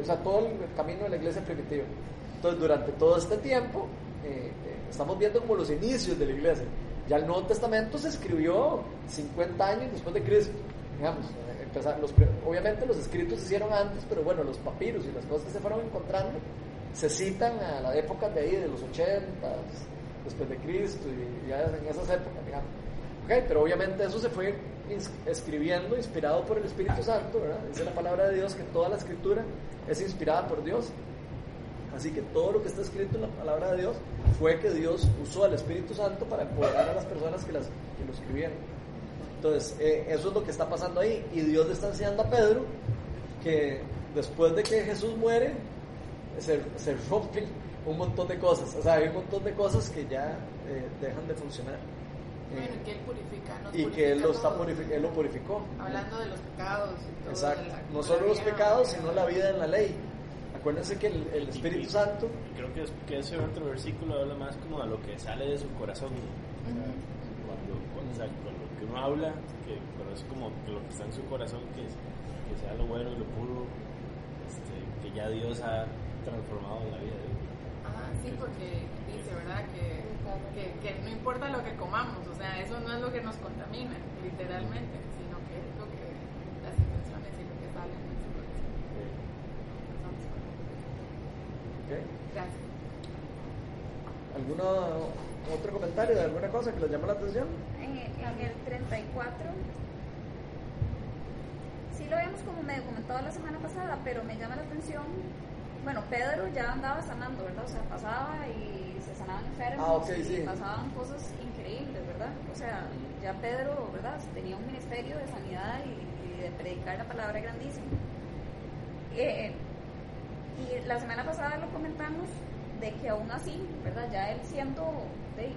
O sea, todo el camino de la iglesia primitiva. Entonces, durante todo este tiempo, eh, eh, estamos viendo como los inicios de la iglesia. Ya el Nuevo Testamento se escribió 50 años después de Cristo. Digamos, los obviamente los escritos se hicieron antes, pero bueno, los papiros y las cosas que se fueron encontrando se citan a la época de ahí, de los 80, después de Cristo, y ya en esas épocas, digamos. Ok, pero obviamente eso se fue escribiendo, inspirado por el Espíritu Santo, ¿verdad? Dice la palabra de Dios que toda la escritura es inspirada por Dios. Así que todo lo que está escrito en la palabra de Dios fue que Dios usó al Espíritu Santo para empoderar a las personas que, las, que lo escribieron. Entonces, eh, eso es lo que está pasando ahí. Y Dios le está enseñando a Pedro que después de que Jesús muere, se, se rompen un montón de cosas. O sea, hay un montón de cosas que ya eh, dejan de funcionar. Eh, Bueno, y que Él purifica. nos y que Él lo, está él lo purificó. Hablando de los pecados. Y todo, Exacto. la- No solo los pecados, sino la vida en la ley. Acuérdense que el, el Espíritu Santo Y creo que, es- que ese otro versículo habla más como a lo que sale de su corazón. O sea, cuando, cuando, o sea, con lo que uno habla, que pero es como que lo que está en su corazón, que, es- que sea lo bueno y lo puro, este, que ya Dios ha transformado en la vida de uno. Ah, sí, porque dice, ¿verdad? Que, que, que no importa lo que comamos, o sea, eso no es lo que nos contamina, literalmente, sino que es lo que las intenciones y lo que sale en nuestro corazón. ¿ok? Gracias. ¿Algún otro comentario de alguna cosa que les llama la atención? En, en el 34, sí lo habíamos como medio comentado la semana pasada, pero me llama la atención. Bueno, Pedro ya andaba sanando, ¿verdad? O sea, pasaba y se sanaban enfermos Ah, y sí. pasaban cosas increíbles, ¿verdad? O sea, ya Pedro, ¿verdad? Tenía un ministerio de sanidad y, y de predicar la palabra grandísimo. Eh, y la semana pasada lo comentamos de que aún así, ¿verdad? Ya él siendo de,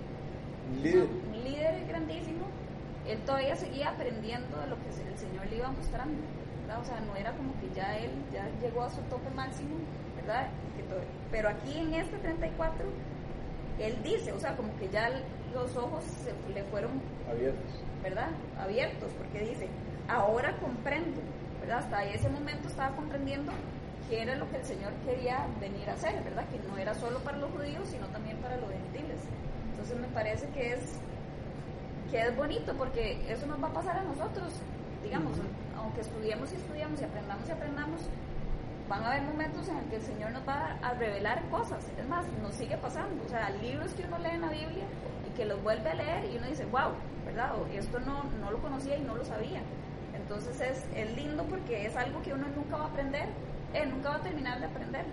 Líder. un líder grandísimo, él todavía seguía aprendiendo de lo que el Señor le iba mostrando, ¿verdad? O sea, no era como que ya él ya llegó a su tope máximo, ¿verdad? Que pero aquí en este 34, él dice, o sea, como que ya los ojos se le fueron Abiertos. ¿verdad? Abiertos, porque dice, ahora comprendo, ¿verdad? Hasta ese momento estaba comprendiendo qué era lo que el Señor quería venir a hacer, ¿verdad? Que no era solo para los judíos, sino también para los gentiles. Entonces me parece que es que es bonito porque eso nos va a pasar a nosotros, digamos, aunque estudiemos y estudiamos y aprendamos y aprendamos, van a haber momentos en el que el Señor nos va a revelar cosas. Es más, nos sigue pasando. O sea, libros que uno lee en la Biblia y que los vuelve a leer y uno dice, wow, ¿verdad? O esto no, no lo conocía y no lo sabía. Entonces es, es lindo porque es algo que uno nunca va a aprender, eh, nunca va a terminar de aprender.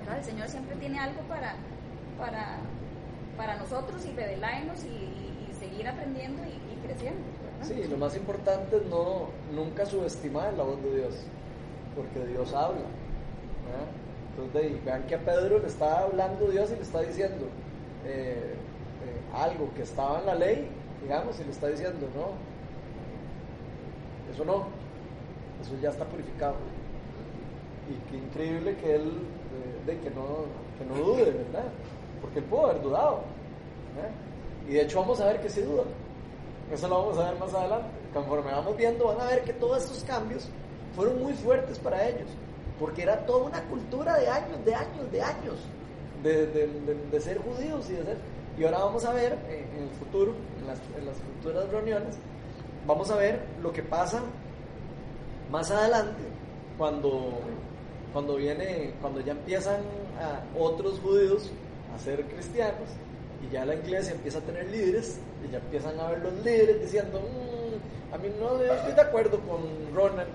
¿verdad? El Señor siempre tiene algo para, para, para nosotros y revelarnos y, seguir aprendiendo y creciendo. Sí, lo más importante es no, nunca subestimar la voz de Dios, porque Dios habla. Entonces, vean que a Pedro le está hablando Dios y le está diciendo eh, eh, algo que estaba en la ley, digamos, y le está diciendo, no, eso no, eso ya está purificado. Y qué increíble que él, eh, de que no, que no dude, ¿verdad? Porque él pudo haber dudado. Y de hecho vamos a ver que sí duda. Eso lo vamos a ver más adelante. Conforme vamos viendo, van a ver que todos estos cambios fueron muy fuertes para ellos. Porque era toda una cultura de años, de años, de años. de, de, ser judíos y de ser... Y ahora vamos a ver eh, en el futuro, en las, futuras reuniones, vamos a ver lo que pasa más adelante cuando, cuando viene, cuando ya empiezan otros judíos a ser cristianos y ya la iglesia empieza a tener líderes y ya empiezan a ver los líderes diciendo "Mm, a mí no estoy de acuerdo con Ronald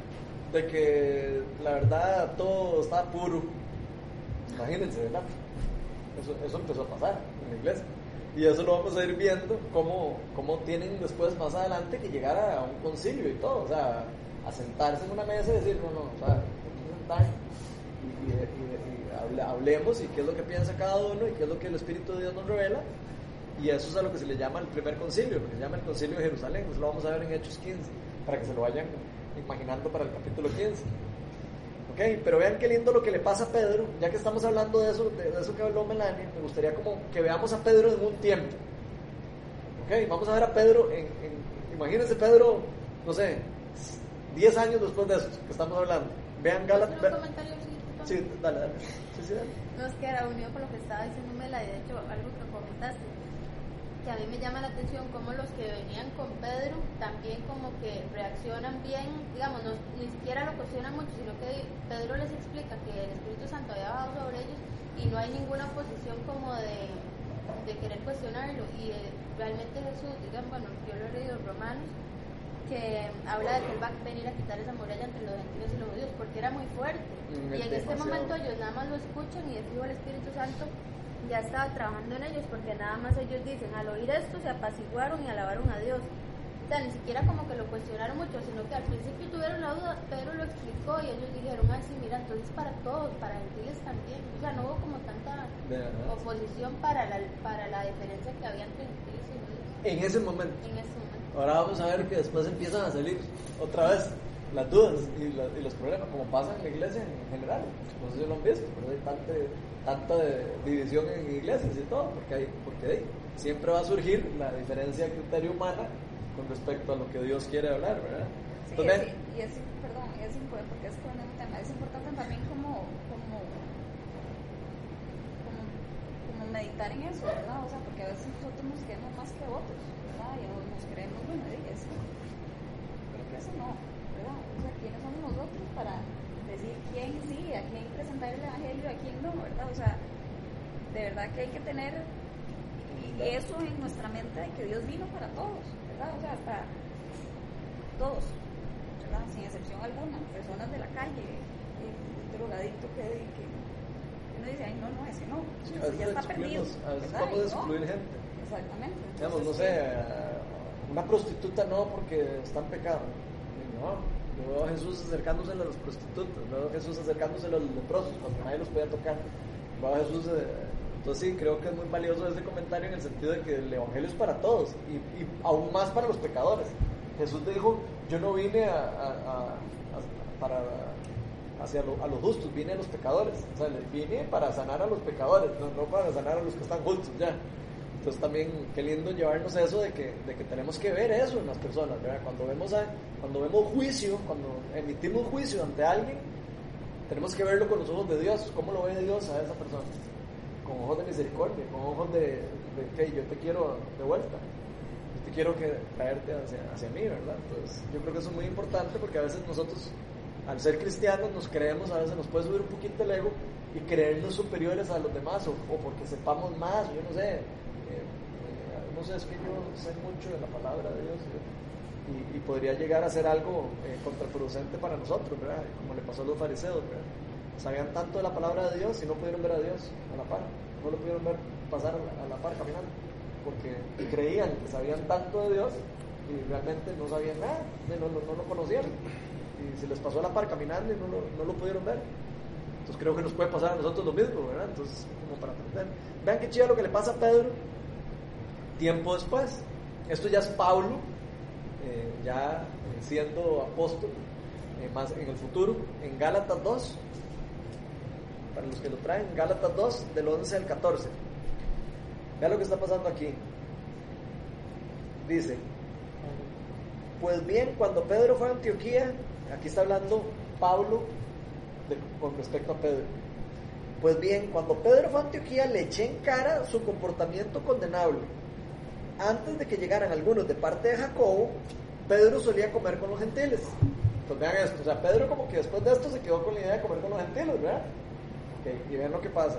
de que la verdad todo está puro imagínense ¿verdad? Eso, eso empezó a pasar en la iglesia. Y eso lo vamos a ir viendo cómo, cómo tienen después más adelante que llegar a un concilio y todo. O sea, a sentarse en una mesa y decir, no, no, o sea, sentar y, y- y- y hable- hablemos y qué es lo que piensa cada uno y qué es lo que el Espíritu de Dios nos revela. Y eso es a lo que se le llama el primer concilio, lo que se llama el concilio de Jerusalén. Eso lo vamos a ver en Hechos 15, para que se lo vayan imaginando para el capítulo 15. Ok, pero vean qué lindo lo que le pasa a Pedro, ya que estamos hablando de eso, de, de eso que habló Melania, me gustaría como que veamos a Pedro en un tiempo. Ok, vamos a ver a Pedro en, en- imagínense Pedro, no sé, 10 años después de esto que estamos hablando. Vean ¿Puedo Gálatas. Sí, dale, dale. Sí, sí, dale. No, es que era unido con lo que estaba y de hecho algo que comentaste, que a mí me llama la atención cómo los que venían con Pedro también como que reaccionan bien, digamos, no, ni siquiera lo cuestionan mucho, sino que Pedro les explica que el Espíritu Santo había bajado sobre ellos y no hay ninguna posición como de, de querer cuestionarlo. Y eh, realmente Jesús, digamos, bueno, yo lo he leído en Romanos, que habla de que él va a venir a quitar esa muralla entre los gentiles y los judíos, porque era muy fuerte. Mm, y en este demasiado. momento ellos nada más lo escuchan y de fijo el Espíritu Santo ya estaba trabajando en ellos, porque nada más ellos dicen, al oír esto se apaciguaron y alabaron a Dios. O sea, ni siquiera como que lo cuestionaron mucho, sino que al principio tuvieron la duda, Pedro lo explicó y ellos dijeron, ah, sí, mira, entonces para todos, para gentiles también. O sea, no hubo como tanta oposición para la, para la diferencia que había entre gentiles y judíos En ese momento. en ese momento. Ahora vamos a ver que después empiezan a salir otra vez las dudas y, la- y los problemas, como pasa en la iglesia en general. No sé si lo han visto, pero hay tanta, tanta división en iglesias y todo, porque, hay, porque hay- siempre va a surgir la diferencia de criterio humana con respecto a lo que Dios quiere hablar, ¿verdad? Sí, Entonces, es- y es, perdón, es importante, porque es un tema, es importante también como, como, como, como meditar en eso, ¿verdad? O sea, porque a veces nosotros nos creemos más que otros, ¿verdad? Y nos, nos creemos, bueno, y eso, creo que eso no, ¿verdad? O sea, ¿quiénes somos nosotros para decir quién sí, a quién presentar el evangelio, a quién no, ¿verdad? O sea, de verdad que hay que tener eso en nuestra mente de que Dios vino para todos, ¿verdad? O sea, hasta todos, ¿verdad? Sin excepción alguna, personas de la calle, el drogadicto que, que uno dice, ay, no, no, ese no, ese ya está perdido, a veces vamos a no, excluir gente. Exactamente. Digamos, no Entonces, sé, eh, una prostituta no porque está en pecado. No, yo veo a Jesús acercándose a los prostitutas, veo a Jesús acercándose a los leprosos cuando nadie los podía tocar. Jesús, eh, entonces sí, creo que es muy valioso ese comentario en el sentido de que el Evangelio es para todos y, aún más para los pecadores. Jesús dijo, yo no vine a, a- a- para hacia lo- a los justos, vine a los pecadores. O sea, vine para sanar a los pecadores, no, no para sanar a los que están justos ya. Entonces también qué lindo llevarnos eso de que, de que tenemos que ver eso en las personas, ¿verdad? Cuando vemos, cuando vemos juicio, cuando emitimos juicio ante alguien, tenemos que verlo con los ojos de Dios. ¿Cómo lo ve Dios a esa persona? Con ojos de misericordia, con ojos de, de que yo te quiero de vuelta. Yo te quiero que traerte hacia, hacia mí, ¿verdad? Entonces yo creo que eso es muy importante porque a veces nosotros, al ser cristianos, nos creemos, a veces nos puede subir un poquito el ego y creernos superiores a los demás o, o porque sepamos más, yo no sé. eh, eh, no sé, es que yo sé mucho de la palabra de Dios y, y podría llegar a ser algo eh, contraproducente para nosotros, ¿verdad? Como le pasó a los fariseos, ¿verdad? Sabían tanto de la palabra de Dios y no pudieron ver a Dios a la par, no lo pudieron ver pasar a la, par caminando, porque creían que sabían tanto de Dios y realmente no sabían nada, no, no, no lo conocían y se les pasó a la par caminando y no lo, no lo pudieron ver. Entonces creo que nos puede pasar a nosotros lo mismo, ¿verdad? Entonces, como para aprender. Vean qué chido lo que le pasa a Pedro tiempo después. Esto ya es Pablo, ya eh, siendo apóstol, eh, más en el futuro, en Gálatas 2, para los que lo traen, Gálatas 2, del 11 al 14. Vean lo que está pasando aquí. Dice, pues bien, cuando Pedro fue a Antioquía, aquí está hablando Pablo con respecto a Pedro. Pues bien, cuando Pedro fue a Antioquía le eché en cara su comportamiento condenable. Antes de que llegaran algunos de parte de Jacobo, Pedro solía comer con los gentiles. Pues vean esto, o sea, Pedro como que después de esto se quedó con la idea de comer con los gentiles, ¿verdad? Ok, y vean lo que pasa.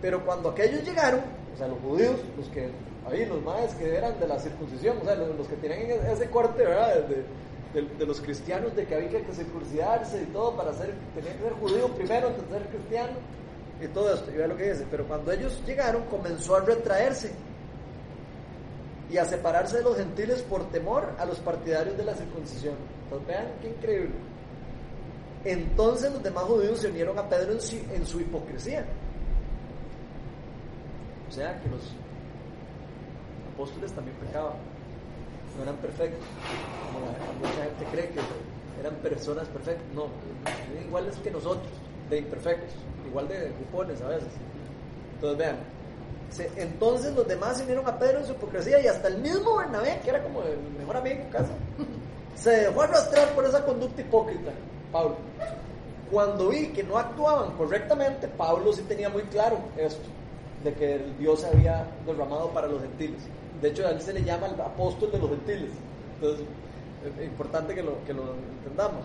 Pero cuando aquellos llegaron, o sea, los judíos, los que, ahí, los más que eran de la circuncisión, o sea, los, los que tenían ese corte, ¿verdad? De, los cristianos, de que había que circuncidarse y todo para ser, tenía que ser judío primero antes de ser cristiano y todo esto. Y vean lo que dice, pero cuando ellos llegaron comenzó a retraerse y a separarse de los gentiles por temor a los partidarios de la circuncisión. Entonces vean qué increíble. Entonces los demás judíos se unieron a Pedro en su, hipocresía. O sea que los apóstoles también pecaban, no eran perfectos, como mucha gente cree que eran personas perfectas, no, eran iguales que nosotros, de imperfectos, igual de cupones a veces. Entonces vean, entonces los demás se unieron a Pedro en su hipocresía y hasta el mismo Bernabé, que era como el mejor amigo casi, (laughs) se dejó arrastrar por esa conducta hipócrita, Pablo. Cuando vi que no actuaban correctamente, Pablo sí tenía muy claro esto, de que el Dios se había derramado para los gentiles. De hecho, a él se le llama el apóstol de los gentiles. Entonces, es importante que lo, que lo entendamos.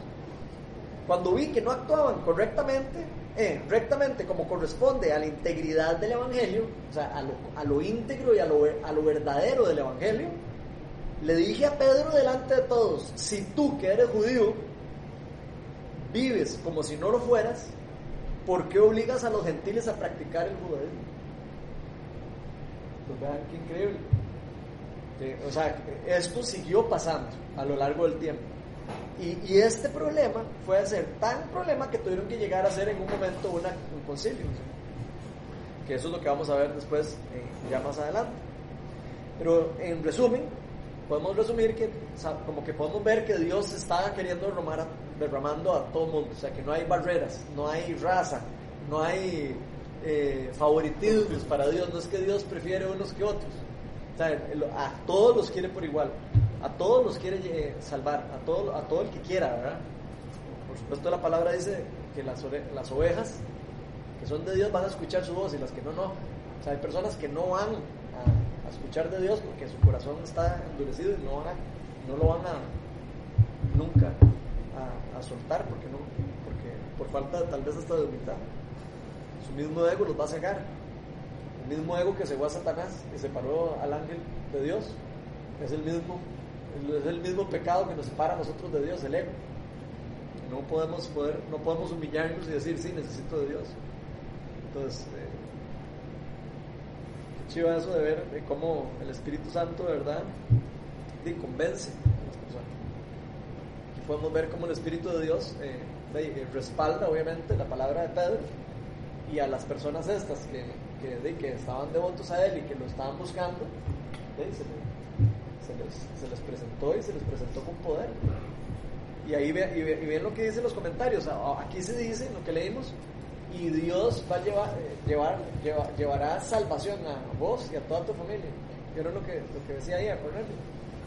Cuando vi que no actuaban correctamente, eh, rectamente como corresponde a la integridad del Evangelio, o sea, a lo, íntegro y a lo, a lo verdadero del Evangelio, le dije a Pedro delante de todos, si tú que eres judío, vives como si no lo fueras, ¿por qué obligas a los gentiles a practicar el judaísmo? Pues vean qué increíble. Eh, o sea, esto siguió pasando a lo largo del tiempo. Y, y, este problema fue a ser tan problema que tuvieron que llegar a ser en un momento una, un concilio. Que eso es lo que vamos a ver después, eh, ya más adelante. Pero en resumen, podemos resumir que, como que podemos ver que Dios está queriendo a, derramando a todo mundo. O sea, que no hay barreras, no hay raza, no hay eh, favoritismos para Dios. No es que Dios prefiere unos que otros. O sea, a todos los quiere por igual a todos los quiere eh, salvar, a todo, a todo el que quiera, ¿verdad? Por supuesto la palabra dice que las, las ovejas que son de Dios van a escuchar su voz y las que no, no. O sea, hay personas que no van a, escuchar de Dios porque su corazón está endurecido y no, no lo van a nunca a, soltar porque, no, porque por falta tal vez hasta de humildad. Su mismo ego los va a cegar. El mismo ego que cegó a Satanás y separó al ángel de Dios es el mismo es el mismo pecado que nos separa a nosotros de Dios, el ego. No podemos, poder, no podemos humillarnos y decir, sí, necesito de Dios. Entonces, eh, chiva eso de ver de cómo el Espíritu Santo, de verdad, de, convence a las personas. Aquí podemos ver cómo el Espíritu de Dios eh, de, respalda, obviamente, la palabra de Pedro y a las personas estas que, que, estaban devotos a él y que lo estaban buscando, se, se les, se les presentó y se les presentó con poder. Y ahí ve, y, ve, y ven lo que dicen los comentarios. Aquí se dice lo que leímos. Y Dios va a llevar, llevar, llevar llevará salvación a vos y a toda tu familia. Que era lo que, lo que decía ahí a Cornelio.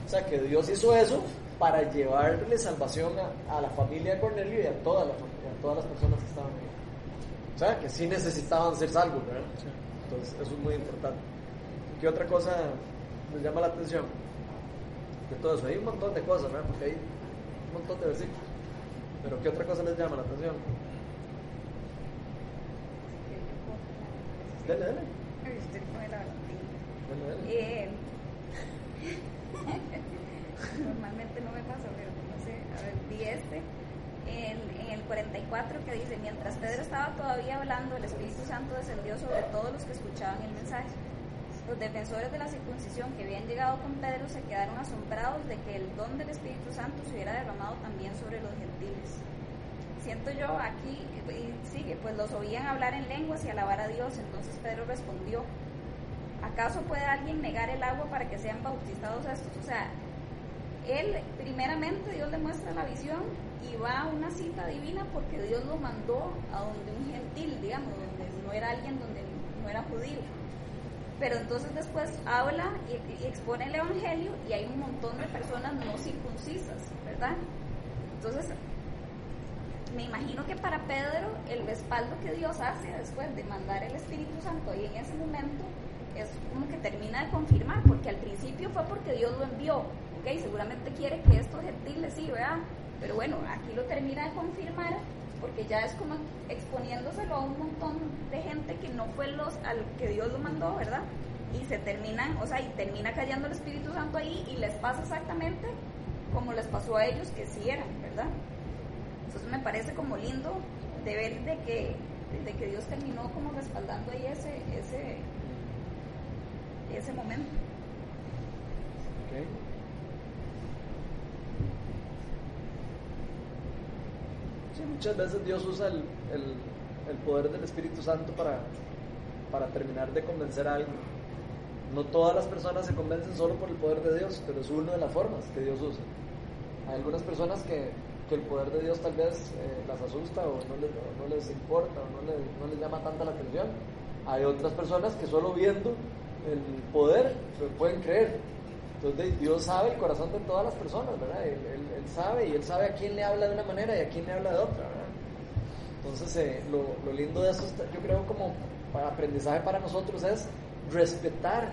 O sea, que Dios hizo eso para llevarle salvación a, a la familia de Cornelio y a, toda la, a todas las personas que estaban ahí. O sea, que sí necesitaban ser salvos, ¿verdad? Entonces, eso es muy importante. ¿Qué otra cosa les llama la atención? De todo eso. Hay un montón de cosas, ¿verdad? Porque hay un montón de versículos. Pero ¿qué otra cosa les llama la atención? Dale, dale. Dale, dale. Eh, (laughs) normalmente no me pasa, pero no sé. A ver, vi este. En, en, el 44 que dice, mientras Pedro estaba todavía hablando, el Espíritu Santo descendió sobre todos los que escuchaban el mensaje. Los defensores de la circuncisión que habían llegado con Pedro se quedaron asombrados de que el don del Espíritu Santo se hubiera derramado también sobre los gentiles. Siento yo aquí, y sigue, pues los oían hablar en lenguas y alabar a Dios. Entonces Pedro respondió, ¿acaso puede alguien negar el agua para que sean bautizados estos? O sea, él, primeramente, Dios le muestra la visión y va a una cita divina porque Dios lo mandó a donde un gentil, digamos, donde no era alguien donde no era judío pero entonces después habla y, expone el Evangelio y hay un montón de personas no circuncisas, ¿verdad? Entonces, me imagino que para Pedro el respaldo que Dios hace después de mandar el Espíritu Santo y en ese momento es como que termina de confirmar, porque al principio fue porque Dios lo envió, ok, seguramente quiere que estos gentiles sí, ¿verdad? Pero bueno, aquí lo termina de confirmar porque ya es como exponiéndoselo a un montón de gente que no fue los al que Dios lo mandó, ¿verdad? Y se terminan, o sea, y termina cayendo el Espíritu Santo ahí y les pasa exactamente como les pasó a ellos que sí eran, ¿verdad? Entonces me parece como lindo de ver de que, de que Dios terminó como respaldando ahí ese, ese, ese momento. Sí, muchas veces Dios usa el, el- el poder del Espíritu Santo para, para terminar de convencer a alguien. No todas las personas se convencen solo por el poder de Dios, pero es una de las formas que Dios usa. Hay algunas personas que, que el poder de Dios tal vez eh, las asusta o no o no les importa o no les, no les llama tanta la atención. Hay otras personas que solo viendo el poder pueden creer. Entonces Dios sabe el corazón de todas las personas, ¿verdad? Él, sabe y Él sabe a quién le habla de una manera y a quién le habla de otra, ¿verdad? Entonces eh, lo, lindo de eso, yo creo como para aprendizaje para nosotros es respetar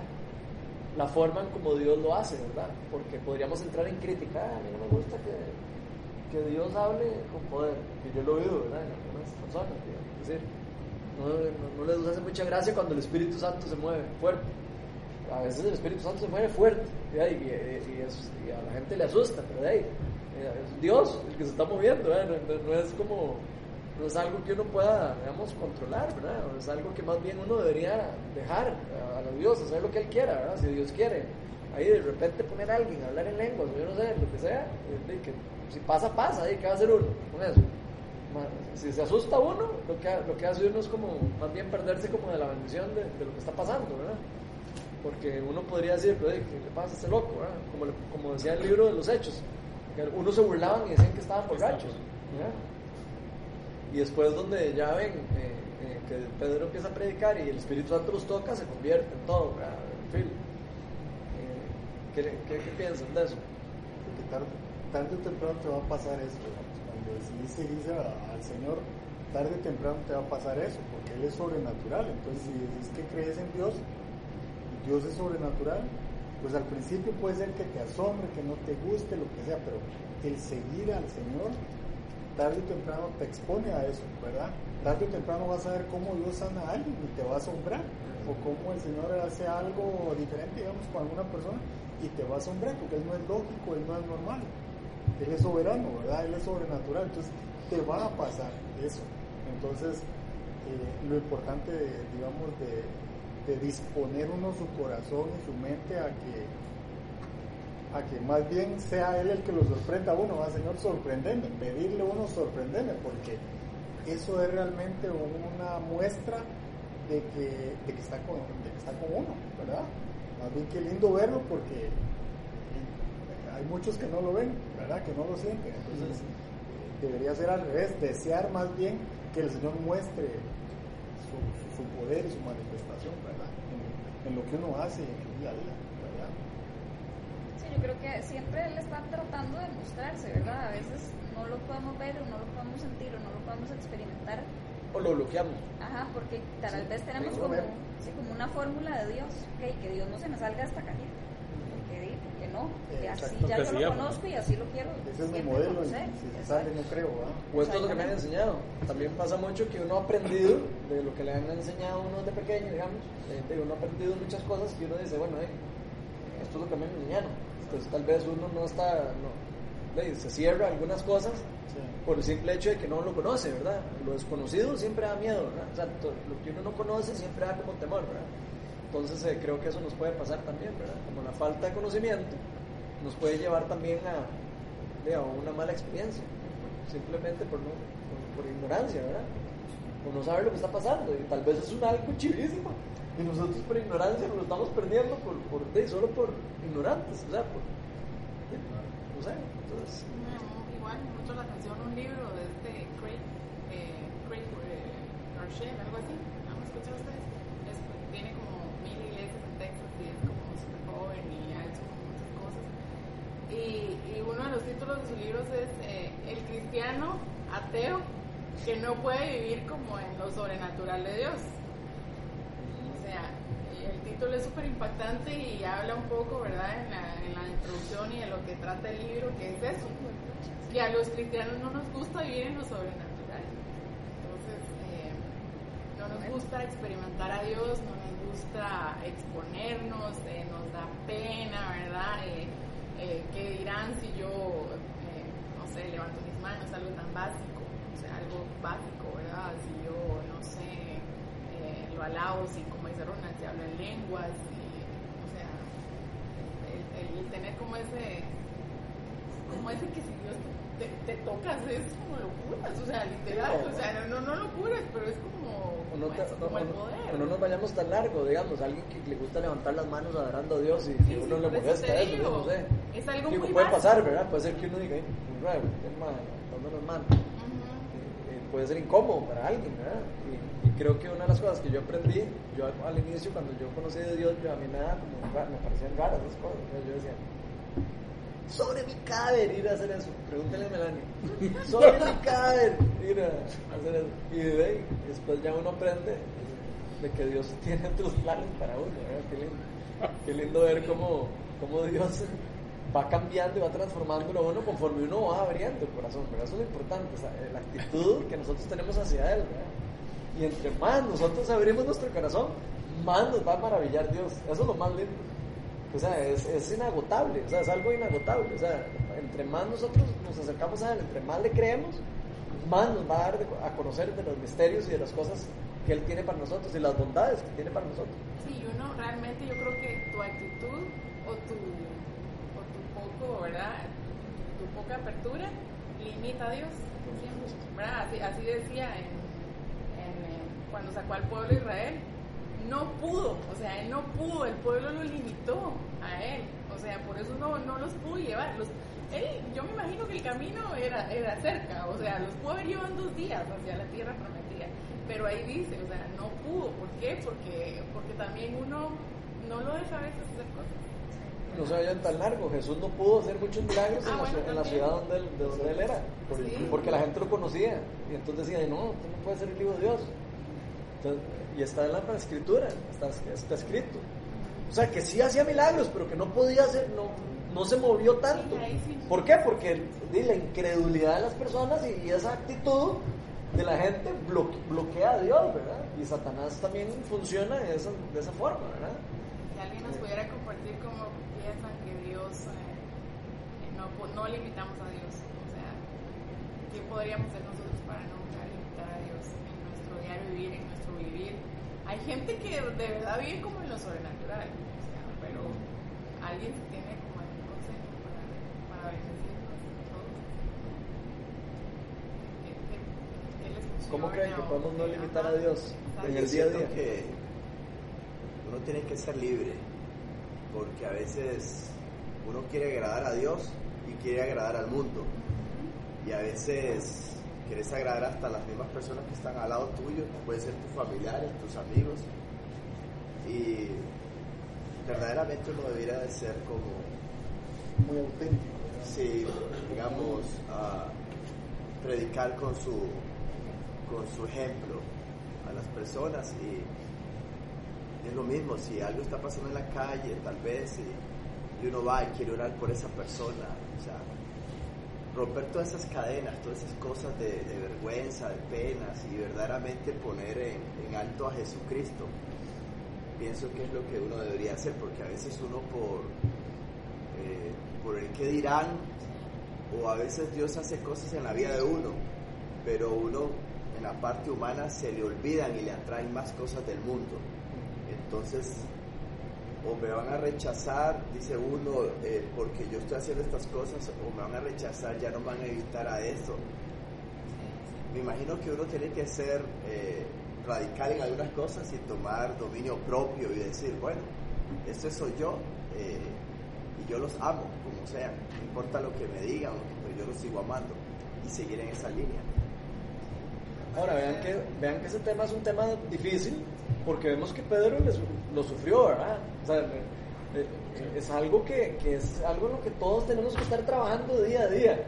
la forma en como Dios lo hace, ¿verdad? Porque podríamos entrar en crítica, "Ah, a mí no me gusta que, Dios hable con poder, que yo lo oído, ¿verdad? En algunas personas, digamos. es decir, no, no- no les hace mucha gracia cuando el Espíritu Santo se mueve fuerte. A veces el Espíritu Santo se mueve fuerte y, y- y es- y a la gente le asusta, pero ahí, eh, es Dios el que se está moviendo. No, no- es como, no es algo que uno pueda, digamos, controlar, ¿verdad? Es algo que más bien uno debería dejar a, a Dios, hacer lo que Él quiera, ¿verdad? Si Dios quiere. Ahí de repente poner a alguien a hablar en lenguas, yo no sé, lo que sea, que si pasa, pasa, ¿y qué va a hacer uno con eso? Si se asusta uno, lo que, lo que hace uno es como más bien perderse como de la bendición de, de lo que está pasando, ¿verdad? Porque uno podría decir, pero ¿qué le pasa a este loco? verdad? Como, le- como decía el libro de los Hechos, unos se burlaban y decían que estaban borrachos. ¿verdad? Y después donde ya ven eh, eh, que Pedro empieza a predicar y el Espíritu Santo los toca, se convierte en todo, ¿verdad? En fin. Eh, ¿qué, qué, qué piensan de eso? Porque tarde, tarde o temprano te va a pasar eso. digamos. Cuando decidís seguir a- al Señor, tarde o temprano te va a pasar eso, porque Él es sobrenatural. Entonces, si decís que crees en Dios, Dios es sobrenatural, pues al principio puede ser que te asombre, que no te guste, lo que sea, pero el seguir al Señor, tarde o temprano te expone a eso, ¿verdad? Tarde o temprano vas a ver cómo Dios sana a alguien y te va a asombrar, o cómo el Señor hace algo diferente, digamos, con alguna persona y te va a asombrar, porque Él no es lógico, Él no es normal. Él es soberano, ¿verdad? Él es sobrenatural, entonces te va a pasar eso. Entonces, eh, lo importante, digamos, de, de disponer uno su corazón y su mente a que a que más bien sea él el que lo sorprenda a uno, va Señor, sorprendeme, pedirle a uno sorprendeme, porque eso es realmente una muestra de que, de que, está, con, de que está con uno, ¿verdad? Más bien que lindo verlo porque hay muchos que no lo ven, ¿verdad? Que no lo sienten, entonces eh, debería ser al revés, desear más bien que el Señor muestre su, poder y su manifestación. En, lo que uno hace en el día a día, ¿verdad? Sí, yo creo que siempre él está tratando de mostrarse, ¿verdad? A veces no lo podemos ver o no lo podemos sentir o no lo podemos experimentar. O lo bloqueamos. Ajá, porque tal Sí, vez tenemos como, sí, como una fórmula de Dios, ok, que Dios no se me salga de esta cajita. No, que así ya yo lo conozco y así lo quiero. Ese es mi modelo y si sale no creo, ¿ah? O esto es lo que me han enseñado. También pasa mucho que uno ha aprendido de lo que le han enseñado a uno de pequeño, digamos. Eh, de uno ha aprendido muchas cosas que uno dice, bueno, eh, esto es lo que me enseñaron. Entonces tal vez uno no está, no, eh, se cierra algunas cosas Sí. por el simple hecho de que no lo conoce, ¿verdad? Lo desconocido siempre da miedo, ¿verdad? O sea, lo que uno no conoce siempre da como temor, ¿verdad? Entonces eh, creo que eso nos puede pasar también, ¿verdad? Como la falta de conocimiento nos puede llevar también a, a una mala experiencia, simplemente por, no, por, ignorancia, ¿verdad? Por no saber lo que está pasando y tal vez es un algo chivísimo y nosotros por ignorancia nos lo estamos perdiendo por, por, solo por ignorantes, o sea, por, no sé, entonces... Igual mucho la atención un libro de este Craig, eh, Craig eh, algo así. ¿Han escuchado ustedes? Es- tiene como mil iglesias en Texas y uno de los títulos de sus libros es eh, El cristiano ateo que no puede vivir como en lo sobrenatural de Dios. O sea, el título es súper impactante y habla un poco, ¿verdad?, en la, en la introducción y de lo que trata el libro, que es eso, que a los cristianos no nos gusta vivir en lo sobrenatural. Entonces, eh, no nos gusta experimentar a Dios, no nos gusta exponernos, eh, nos da pena, ¿verdad? Eh, ¿Qué dirán si yo, eh, no sé, levanto mis manos, algo tan básico, o sea, algo básico, ¿verdad? Si yo, no sé, eh, lo alabo, si como dice Ronald, se habla en lenguas, y, o sea, el- el tener como ese, como ese que si Dios te, te, te tocas es como locuras, o sea, literal, o sea, no, no locuras, pero es como, O no, te- no- como el poder. o no nos vayamos tan largo, digamos, alguien que le gusta levantar las manos adorando a Dios y Sí, que uno sí, le eso molesta eso, digo, no sé. es algo Digo, muy puede básico. pasar, ¿verdad? Puede ser que uno diga, "Ay, un raro, levantando las manos. Ujú. Eh, puede ser incómodo para alguien, ¿verdad? Y, y creo que una de las cosas que yo aprendí, yo al, al inicio cuando yo conocí de Dios, yo, a mí daba como me parecían raras esas cosas. Yo decía, sobre mi cadáver ir a hacer eso. Pregúntale a Melanie. Sobre mi cadáver ir a hacer eso. Y después ya uno aprende de que Dios tiene otros planes para uno. Qué lindo. Qué lindo ver cómo, cómo Dios va cambiando y va transformándolo a uno conforme uno va abriendo el corazón, ¿verdad? Eso es lo importante, sea, la actitud que nosotros tenemos hacia Él. Y entre más nosotros abrimos nuestro corazón, más nos va a maravillar Dios. Eso es lo más lindo. O sea, es, es inagotable, o sea, es algo inagotable. O sea, entre más nosotros nos acercamos a Él, entre más le creemos, más nos va a dar de- a conocer de los misterios y de las cosas que Él tiene para nosotros y las bondades que tiene para nosotros. Sí, uno realmente yo creo que tu actitud o tu, o tu poco, ¿verdad? Tu poca apertura limita a Dios. ¿verdad? Así, así decía en, en, cuando sacó al pueblo de Israel. No pudo, o sea, él no pudo, el pueblo lo limitó a él. O sea, por eso no, no los pudo llevar. Los, él, yo me imagino que el camino era, era cerca, o sea, los pudo haber llevado en dos días hacia la tierra prometida. Pero ahí dice, o sea, no pudo. ¿Por qué? Porque, porque también uno no lo deja a veces hacer cosas. No se vayan tan largo, Jesús no pudo hacer muchos milagros Ah, en, la, bueno, en la ciudad donde él, de donde él era, por- Sí. porque la gente lo conocía. Y entonces decía, no, tú no puedes ser el hijo de Dios. Entonces, y está en la escritura, está, está escrito. O sea, que sí hacía milagros, pero que no podía hacer, no, no se movió tanto. ¿Por qué? Porque la incredulidad de las personas y esa actitud de la gente bloque- bloquea a Dios, ¿verdad? Y Satanás también funciona de esa, de esa forma, ¿verdad? Si alguien nos pudiera compartir cómo piensan que Dios, eh, no, no limitamos a Dios. O sea, ¿qué podríamos hacer nosotros para nunca limitar a Dios en nuestro diario vivir, en nuestro vivir? Hay gente que de verdad vive como en lo sobrenatural, o sea, pero alguien que tiene como algún consejo para, para bendecirnos todos. ¿Qué, qué, qué les funciona ¿Cómo creen que podemos no limitar a. Dios en el día a día? que uno tiene que ser libre, porque a veces uno quiere agradar a Dios y quiere agradar al mundo. Y a veces quieres agradar hasta las mismas personas que están al lado tuyo, pueden ser tus familiares, tus amigos. Y verdaderamente uno debería de ser como muy auténtico. ¿verdad? si digamos predicar con su con su ejemplo a las personas y, y es lo mismo si algo está pasando en la calle tal vez y, y uno va y quiere orar por esa persona o sea romper todas esas cadenas todas esas cosas de, vergüenza de penas y verdaderamente poner en, en alto a Jesucristo pienso que es lo que uno debería hacer porque a veces uno por eh, por el que dirán, o a veces Dios hace cosas en la vida de uno, pero uno en la parte humana se le olvidan y le atraen más cosas del mundo. Entonces, o me van a rechazar, dice uno, eh, porque yo estoy haciendo estas cosas, o me van a rechazar, ya no van a evitar a eso. Me imagino que uno tiene que ser eh, radical en algunas cosas y tomar dominio propio y decir, bueno, este soy yo eh, y yo los amo, como sean, no importa lo que me digan, pues yo los sigo amando y seguir en esa línea. Ahora, vean que, vean que ese tema es un tema difícil, porque vemos que Pedro les- lo sufrió, ¿verdad? O sea, eh, Es algo que, que es algo en lo que todos tenemos que estar trabajando día a día.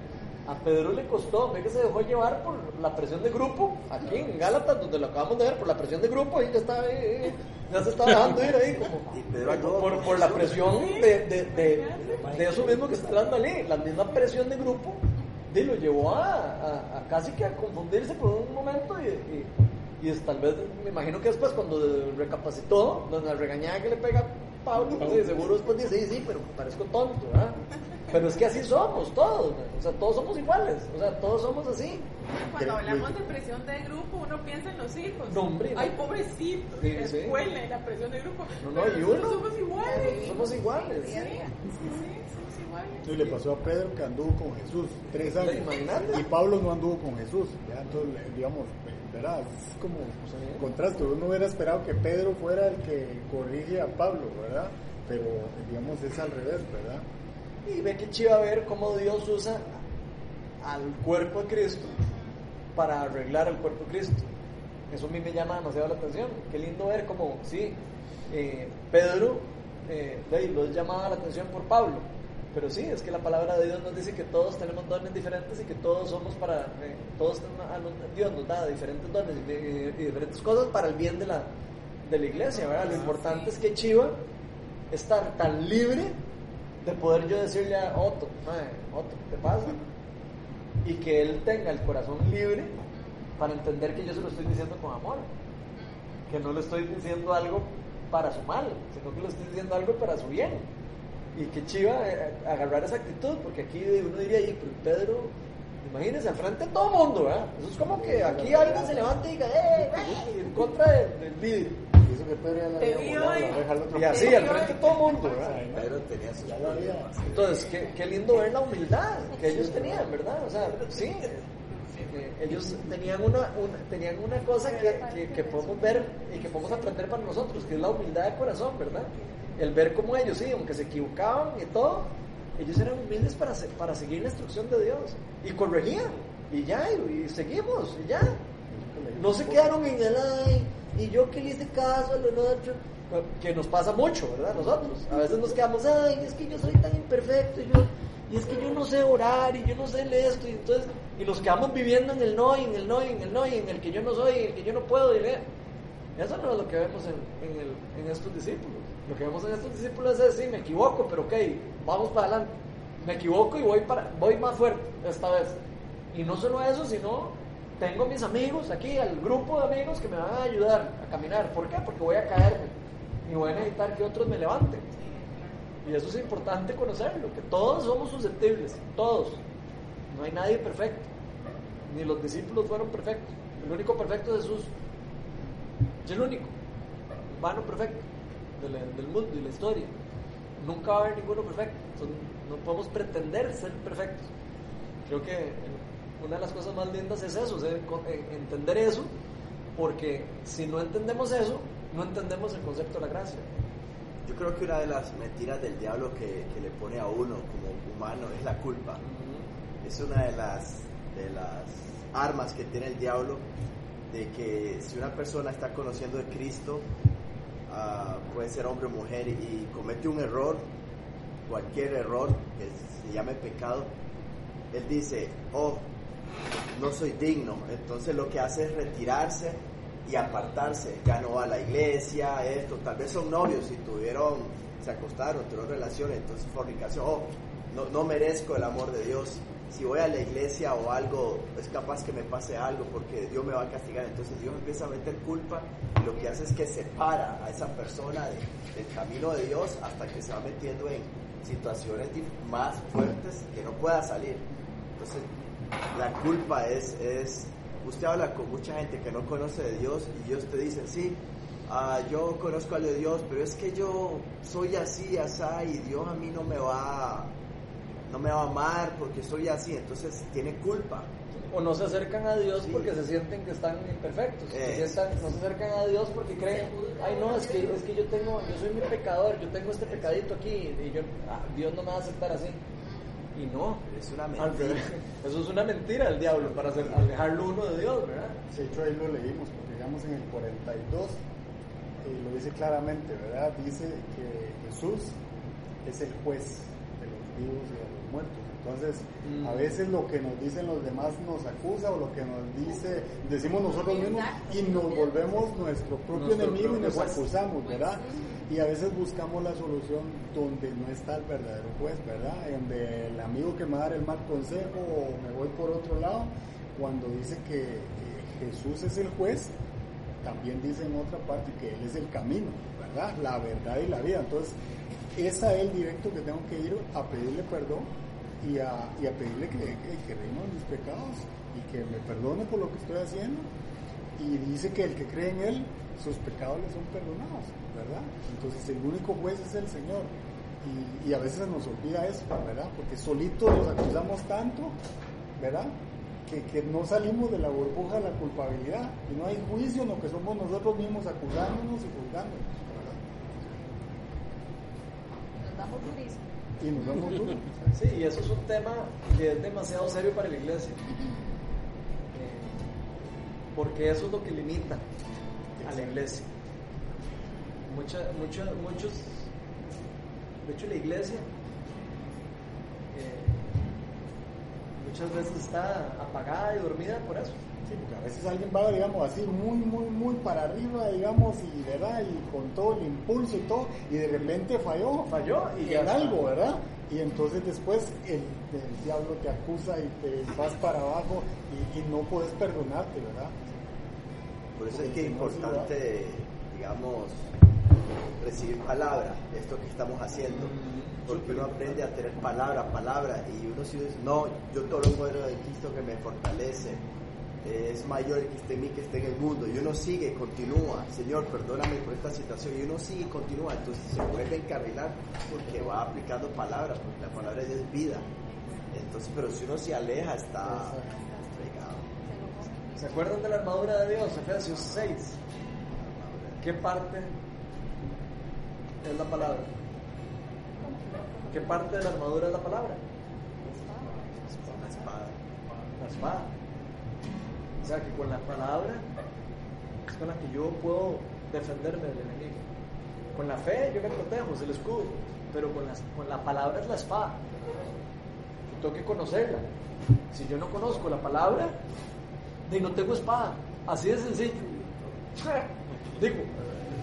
A Pedro le costó, ve que se dejó llevar por la presión de grupo, aquí en Gálatas, donde lo acabamos de ver, por la presión de grupo, y ya está, eh, eh, ya se está dejando ir ahí, como, Y Pedro por, por la presión de, de, de, de eso mismo que está hablando Ali, la misma presión de grupo, y lo llevó a, a- a casi que a confundirse por un momento y, y, y es, tal vez, me imagino que después cuando recapacitó, donde la regañada que le pega a Pablo, pues, sí, seguro después dice, sí, sí, pero parezco tonto, ¿verdad? Pero es que así somos todos, o sea, todos somos iguales, o sea, todos somos así. Cuando hablamos de presión de grupo, uno piensa en los hijos. No, hombre, no. Ay, pobrecitos, Sí, la sí. escuela y la presión de grupo. No, no, Pero y uno. somos iguales. Somos iguales. Sí, sí, sí, somos iguales. Y le pasó a Pedro que anduvo con Jesús tres años. Imagínate. Y Pablo no anduvo con Jesús. ¿ya? Entonces, digamos, ¿verdad? Es como contraste. Uno hubiera esperado que Pedro fuera el que corrige a Pablo, ¿verdad? Pero, digamos, es al revés, ¿verdad? Y ve que chiva ver cómo Dios usa al cuerpo de Cristo para arreglar al cuerpo de Cristo. Eso a mí me llama demasiado la atención. Qué lindo ver cómo, sí, eh, Pedro eh, lo llamaba la atención por Pablo. Pero sí, es que la palabra de Dios nos dice que todos tenemos dones diferentes y que todos somos para, eh, todos tenemos- a nos- Dios nos da diferentes dones y, y- y diferentes cosas para el bien de la, de la iglesia, ¿verdad? Lo importante es que Chiva estar tan libre de poder yo decirle a Otto, "Mae, Otto, ¿qué te pasa? Y que él tenga el corazón libre para entender que yo se lo estoy diciendo con amor, que no le estoy diciendo algo para su mal, sino que le estoy diciendo algo para su bien. Y que Chiva eh, agarrar esa actitud, porque aquí uno diría, y pero Pedro, imagínense, al frente de todo el mundo, ¿verdad? Eso es como que aquí alguien se levanta y diga, ¡eh! eh", en contra del, del vidrio. Y eso que Pedro ya Te y- así, al frente todo el mundo, ¿verdad? Pedro tenía sus. Entonces, qué, qué lindo ver la humildad que ellos tenían, ¿verdad? O sea, sí, eh, ellos tenían una, una- tenían una cosa que, que, que podemos ver y que podemos aprender para nosotros, que es la humildad de corazón, ¿verdad? El ver cómo ellos, sí, aunque se equivocaban y todo, ellos eran humildes para, para seguir la instrucción de Dios y corregían, y ya, y, seguimos, y ya. No se quedaron en el ay, y yo que le hice caso a lo otro, que nos pasa mucho, ¿verdad? Nosotros. A veces nos quedamos, ay, es que yo soy tan imperfecto, y, es que yo no sé orar, y yo no sé leer esto, y entonces, y nos quedamos viviendo en el no, y en el no, y en el no, y en el que yo no soy, y en el que yo no puedo, y le- eso no es lo que vemos en, en estos discípulos. Lo que vemos en estos discípulos es decir, me equivoco, pero ok, vamos para adelante. Me equivoco y voy, para, voy más fuerte esta vez. Y no solo eso, sino tengo mis amigos aquí, el grupo de amigos que me van a ayudar a caminar. ¿Por qué? Porque voy a caerme y voy a necesitar que otros me levanten. Y eso es importante conocerlo, que todos somos susceptibles, todos. No hay nadie perfecto. Ni los discípulos fueron perfectos. El único perfecto es Jesús. Es el único. Humano perfecto del, del mundo y la historia. Nunca va a haber ninguno perfecto. Entonces, no podemos pretender ser perfectos. Creo que una de las cosas más lindas es eso, es eh, entender eso, porque si no entendemos eso, no entendemos el concepto de la gracia. Yo creo que una de las mentiras del diablo que, que le pone a uno como humano es la culpa. Es una de las, de las armas que tiene el diablo de que si una persona está conociendo de Cristo, ah, puede ser hombre o mujer, y comete un error, cualquier error que se llame pecado, él dice, oh, no soy digno. Entonces lo que hace es retirarse y apartarse. Ya no va a la iglesia, esto, tal vez son novios y tuvieron, se acostaron, tuvieron relaciones, entonces fornicación, oh, no, no merezco el amor de Dios. Si voy a la iglesia o algo, es capaz que me pase algo porque Dios me va a castigar. Entonces Dios empieza a meter culpa y lo que hace es que separa a esa persona de- del camino de Dios hasta que se va metiendo en situaciones más fuertes que no pueda salir. Entonces, la culpa es, es, usted habla con mucha gente que no conoce de Dios y ellos te dicen, sí, ah, yo conozco a Dios, pero es que yo soy así, así, y Dios a mí no me va, no me va a amar porque soy así, entonces tiene culpa. O no se acercan a Dios Sí. porque se sienten que están imperfectos. Sientan- no se acercan a Dios porque creen, ay no, es que, es que yo tengo, yo soy mi pecador, yo tengo este pecadito aquí y yo, ah, Dios no me va a aceptar así. Y no, Es una mentira. revés. Eso es una mentira del diablo para hacer, alejarlo uno de Dios, ¿verdad? De hecho, ahí lo leímos, porque digamos en el 42 eh, lo dice claramente, ¿verdad? Dice que Jesús es el juez de los vivos y de los muertos. Entonces, Mm. a veces lo que nos dicen los demás nos acusa o lo que nos dice, decimos nosotros mismos y nos volvemos nuestro propio Nuestro enemigo y nos juez. acusamos, ¿verdad? Y a veces buscamos la solución donde no está el verdadero juez, ¿verdad? Donde el amigo que me da el mal consejo o me voy por otro lado, cuando dice que eh, Jesús es el juez, también dice en otra parte que Él es el camino, ¿verdad? La verdad y la vida. Entonces, es a Él directo que tengo que ir a pedirle perdón y a, y a pedirle que, que, que redima mis pecados y que me perdone por lo que estoy haciendo. Y dice que el que cree en Él, sus pecados le son perdonados, ¿verdad? Entonces, el único juez es el Señor. Y, a veces nos olvida eso, ¿verdad? Porque solitos nos acusamos tanto, ¿verdad? Que, que no salimos de la burbuja de la culpabilidad y no hay juicio en lo que somos nosotros mismos acusándonos y juzgándonos, Y nos. (laughs) Sí, y eso es un tema que es demasiado serio para la iglesia. Eh, porque eso es lo que limita a la iglesia. Mucha, mucha, muchos, de hecho la iglesia eh, muchas veces está apagada y dormida por eso. Sí, porque a veces alguien va, digamos, así muy, muy, muy para arriba, digamos, y verdad, y con todo el impulso y todo, y de repente falló, Falló y en algo, ¿verdad? Y entonces después el, el diablo te acusa y te vas para abajo y, y no puedes perdonarte, ¿verdad? Por eso es que es importante, digamos, recibir palabra, esto que estamos haciendo. Porque uno aprende a tener palabra, palabra, y uno si dice, no, yo todo lo puedo en Cristo que me fortalece, es mayor que esté en mí que esté en el mundo, y uno sigue, continúa, Señor, perdóname por esta situación, y uno sigue, continúa, entonces se vuelve a encarrilar porque va aplicando palabra, porque la palabra es vida. Entonces, pero si uno se aleja, está, estregado. ¿Se acuerdan de la armadura de Dios? Efesios 6. ¿Qué parte es la palabra? ¿Qué parte de la armadura es la palabra? Una espada. La espada. Sea que con la palabra es con la que yo puedo defenderme del enemigo. Con la fe yo me protejo, es el escudo. Pero con, las- con la palabra es la espada. Yo tengo que conocerla. Si yo no conozco la palabra, de no tengo espada. Así de sencillo. (laughs) Digo,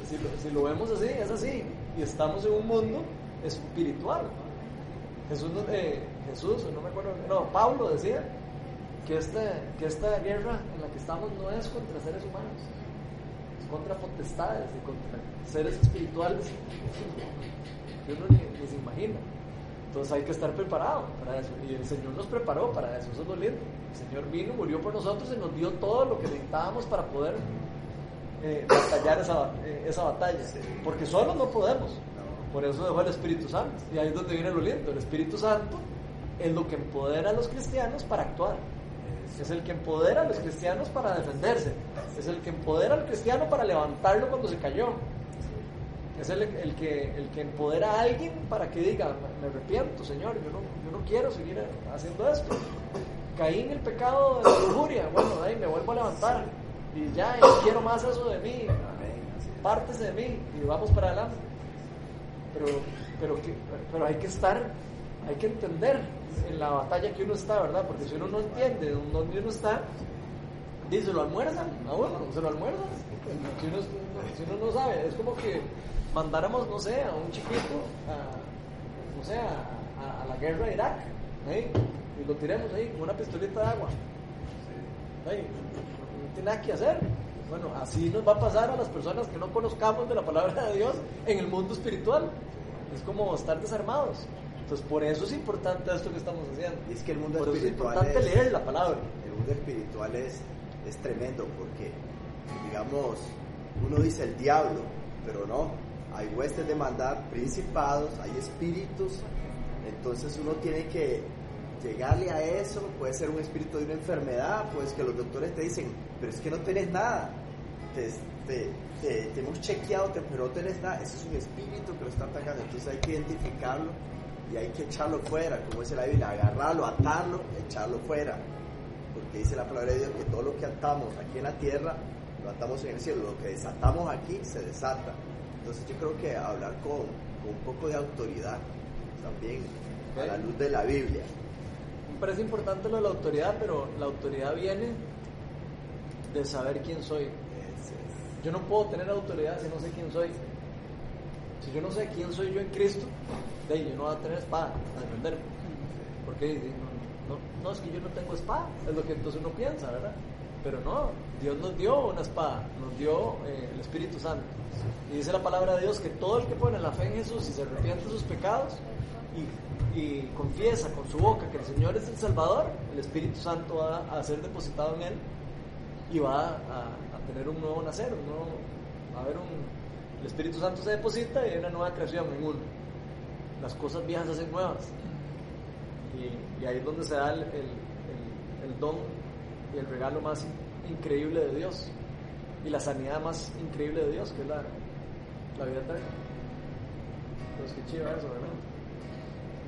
si lo, si lo vemos así, es así. Y estamos en un mundo espiritual. Jesús, eh, Jesús, no me acuerdo, no, Pablo decía que esta, que esta guerra en la que estamos no es contra seres humanos, es contra potestades y contra seres espirituales que uno ni, ni se imagina. Entonces hay que estar preparado para eso. Y el Señor nos preparó para eso. Eso es lo lindo. El Señor vino, murió por nosotros y nos dio todo lo que necesitábamos para poder eh, batallar esa, eh, esa batalla. Porque solo no podemos. Por eso dejó el Espíritu Santo. Y ahí es donde viene lo lindo. El Espíritu Santo es lo que empodera a los cristianos para actuar. Es el que empodera a los cristianos para defenderse. Es el que empodera al cristiano para levantarlo cuando se cayó. Es el, el que, el que empodera a alguien para que diga, me arrepiento, Señor, yo no, yo no quiero seguir haciendo esto. Caí en el pecado de la lujuria, bueno, ahí me vuelvo a levantar. Y ya, no quiero más eso de mí. Pártese de mí y vamos para adelante. Pero, pero, que- pero hay que estar, hay que entender en la batalla que uno está, ¿verdad? Porque si uno no entiende dónde uno está, dice, lo almuerzan a uno, se lo almuerzan. Si uno, si uno no sabe, es como que mandáramos, no sé, a un chiquito, a, no sé, a, a- la guerra de Irak, ¿eh? y lo tiremos ahí con una pistolita de agua. Ahí, no tiene nada que hacer. Bueno, así nos va a pasar a las personas que no conozcamos de la palabra de Dios en el mundo espiritual. Es como estar desarmados. Entonces, por eso es importante esto que estamos haciendo. Y es que el mundo Por eso es espiritual importante es- leer la palabra. El mundo espiritual es, es tremendo porque, digamos, uno dice el diablo, pero no. Hay huestes de maldad, principados, hay espíritus. Entonces uno tiene que llegarle a eso. Puede ser un espíritu de una enfermedad, pues que los doctores te dicen, pero es que no tenés nada. Te, te- te- te hemos chequeado, pero no tenés nada. Ese es un espíritu que lo está atacando. Entonces hay que identificarlo y hay que echarlo fuera, como dice la Biblia, agarrarlo, atarlo, echarlo fuera. Porque dice la palabra de Dios que todo lo que atamos aquí en la tierra, lo atamos en el cielo. Lo que desatamos aquí se desata. Entonces yo creo que hablar con, con un poco de autoridad también, a la luz de la Biblia. Me parece importante lo de la autoridad, pero la autoridad viene de saber quién soy. Yo no puedo tener autoridad si no sé quién soy. Si yo no sé quién soy yo en Cristo, de ahí yo no voy a tener espada a defenderme. Porque no, no, es que yo no tengo espada, es lo que entonces uno piensa, ¿verdad? Pero no, Dios nos dio una espada, nos dio eh, el Espíritu Santo. Y dice la palabra de Dios que todo el que pone la fe en Jesús y se arrepiente de sus pecados y, confiesa con su boca que el Señor es el Salvador, el Espíritu Santo va a ser depositado en él y va a, tener un nuevo nacer, va a haber un... El Espíritu Santo se deposita y hay una nueva creación en uno. Las cosas viejas se hacen nuevas. Y, ahí es donde se da el, el- don y el regalo más in- increíble de Dios. Y la sanidad más increíble de Dios, que es la, la vida eterna. Pues qué chido eso, ¿verdad?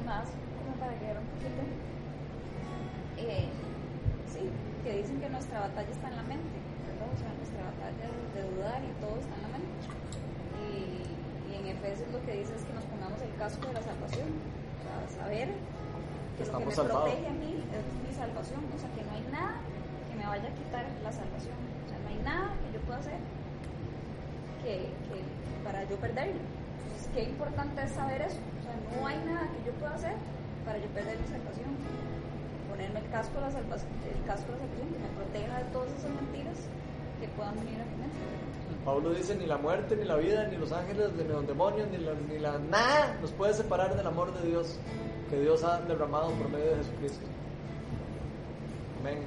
más como para agregar un poquito. Eh, sí, que dicen que nuestra batalla está en la mente, ¿verdad? O sea, nuestra batalla de dudar y todo está en la mente. Y, y en Efesios lo que dice es que nos pongamos el casco de la salvación, o sea, saber que lo que me salvados. protege a mí es mi salvación, o sea, que no hay nada que me vaya a quitar la salvación, o sea, no hay nada que yo pueda hacer que, que para yo perderlo. Entonces, qué importante es saber eso. O sea, no hay nada que yo pueda hacer para yo perder mi salvación. Ponerme el casco de la salvación, el casco de la salvación que me proteja de todas esas mentiras que puedan venir a mi mente. Pablo dice, ni la muerte, ni la vida, ni los ángeles, ni los demonios, ni la, ni la nada nos puede separar del amor de Dios que Dios ha derramado por medio de Jesucristo. Amén.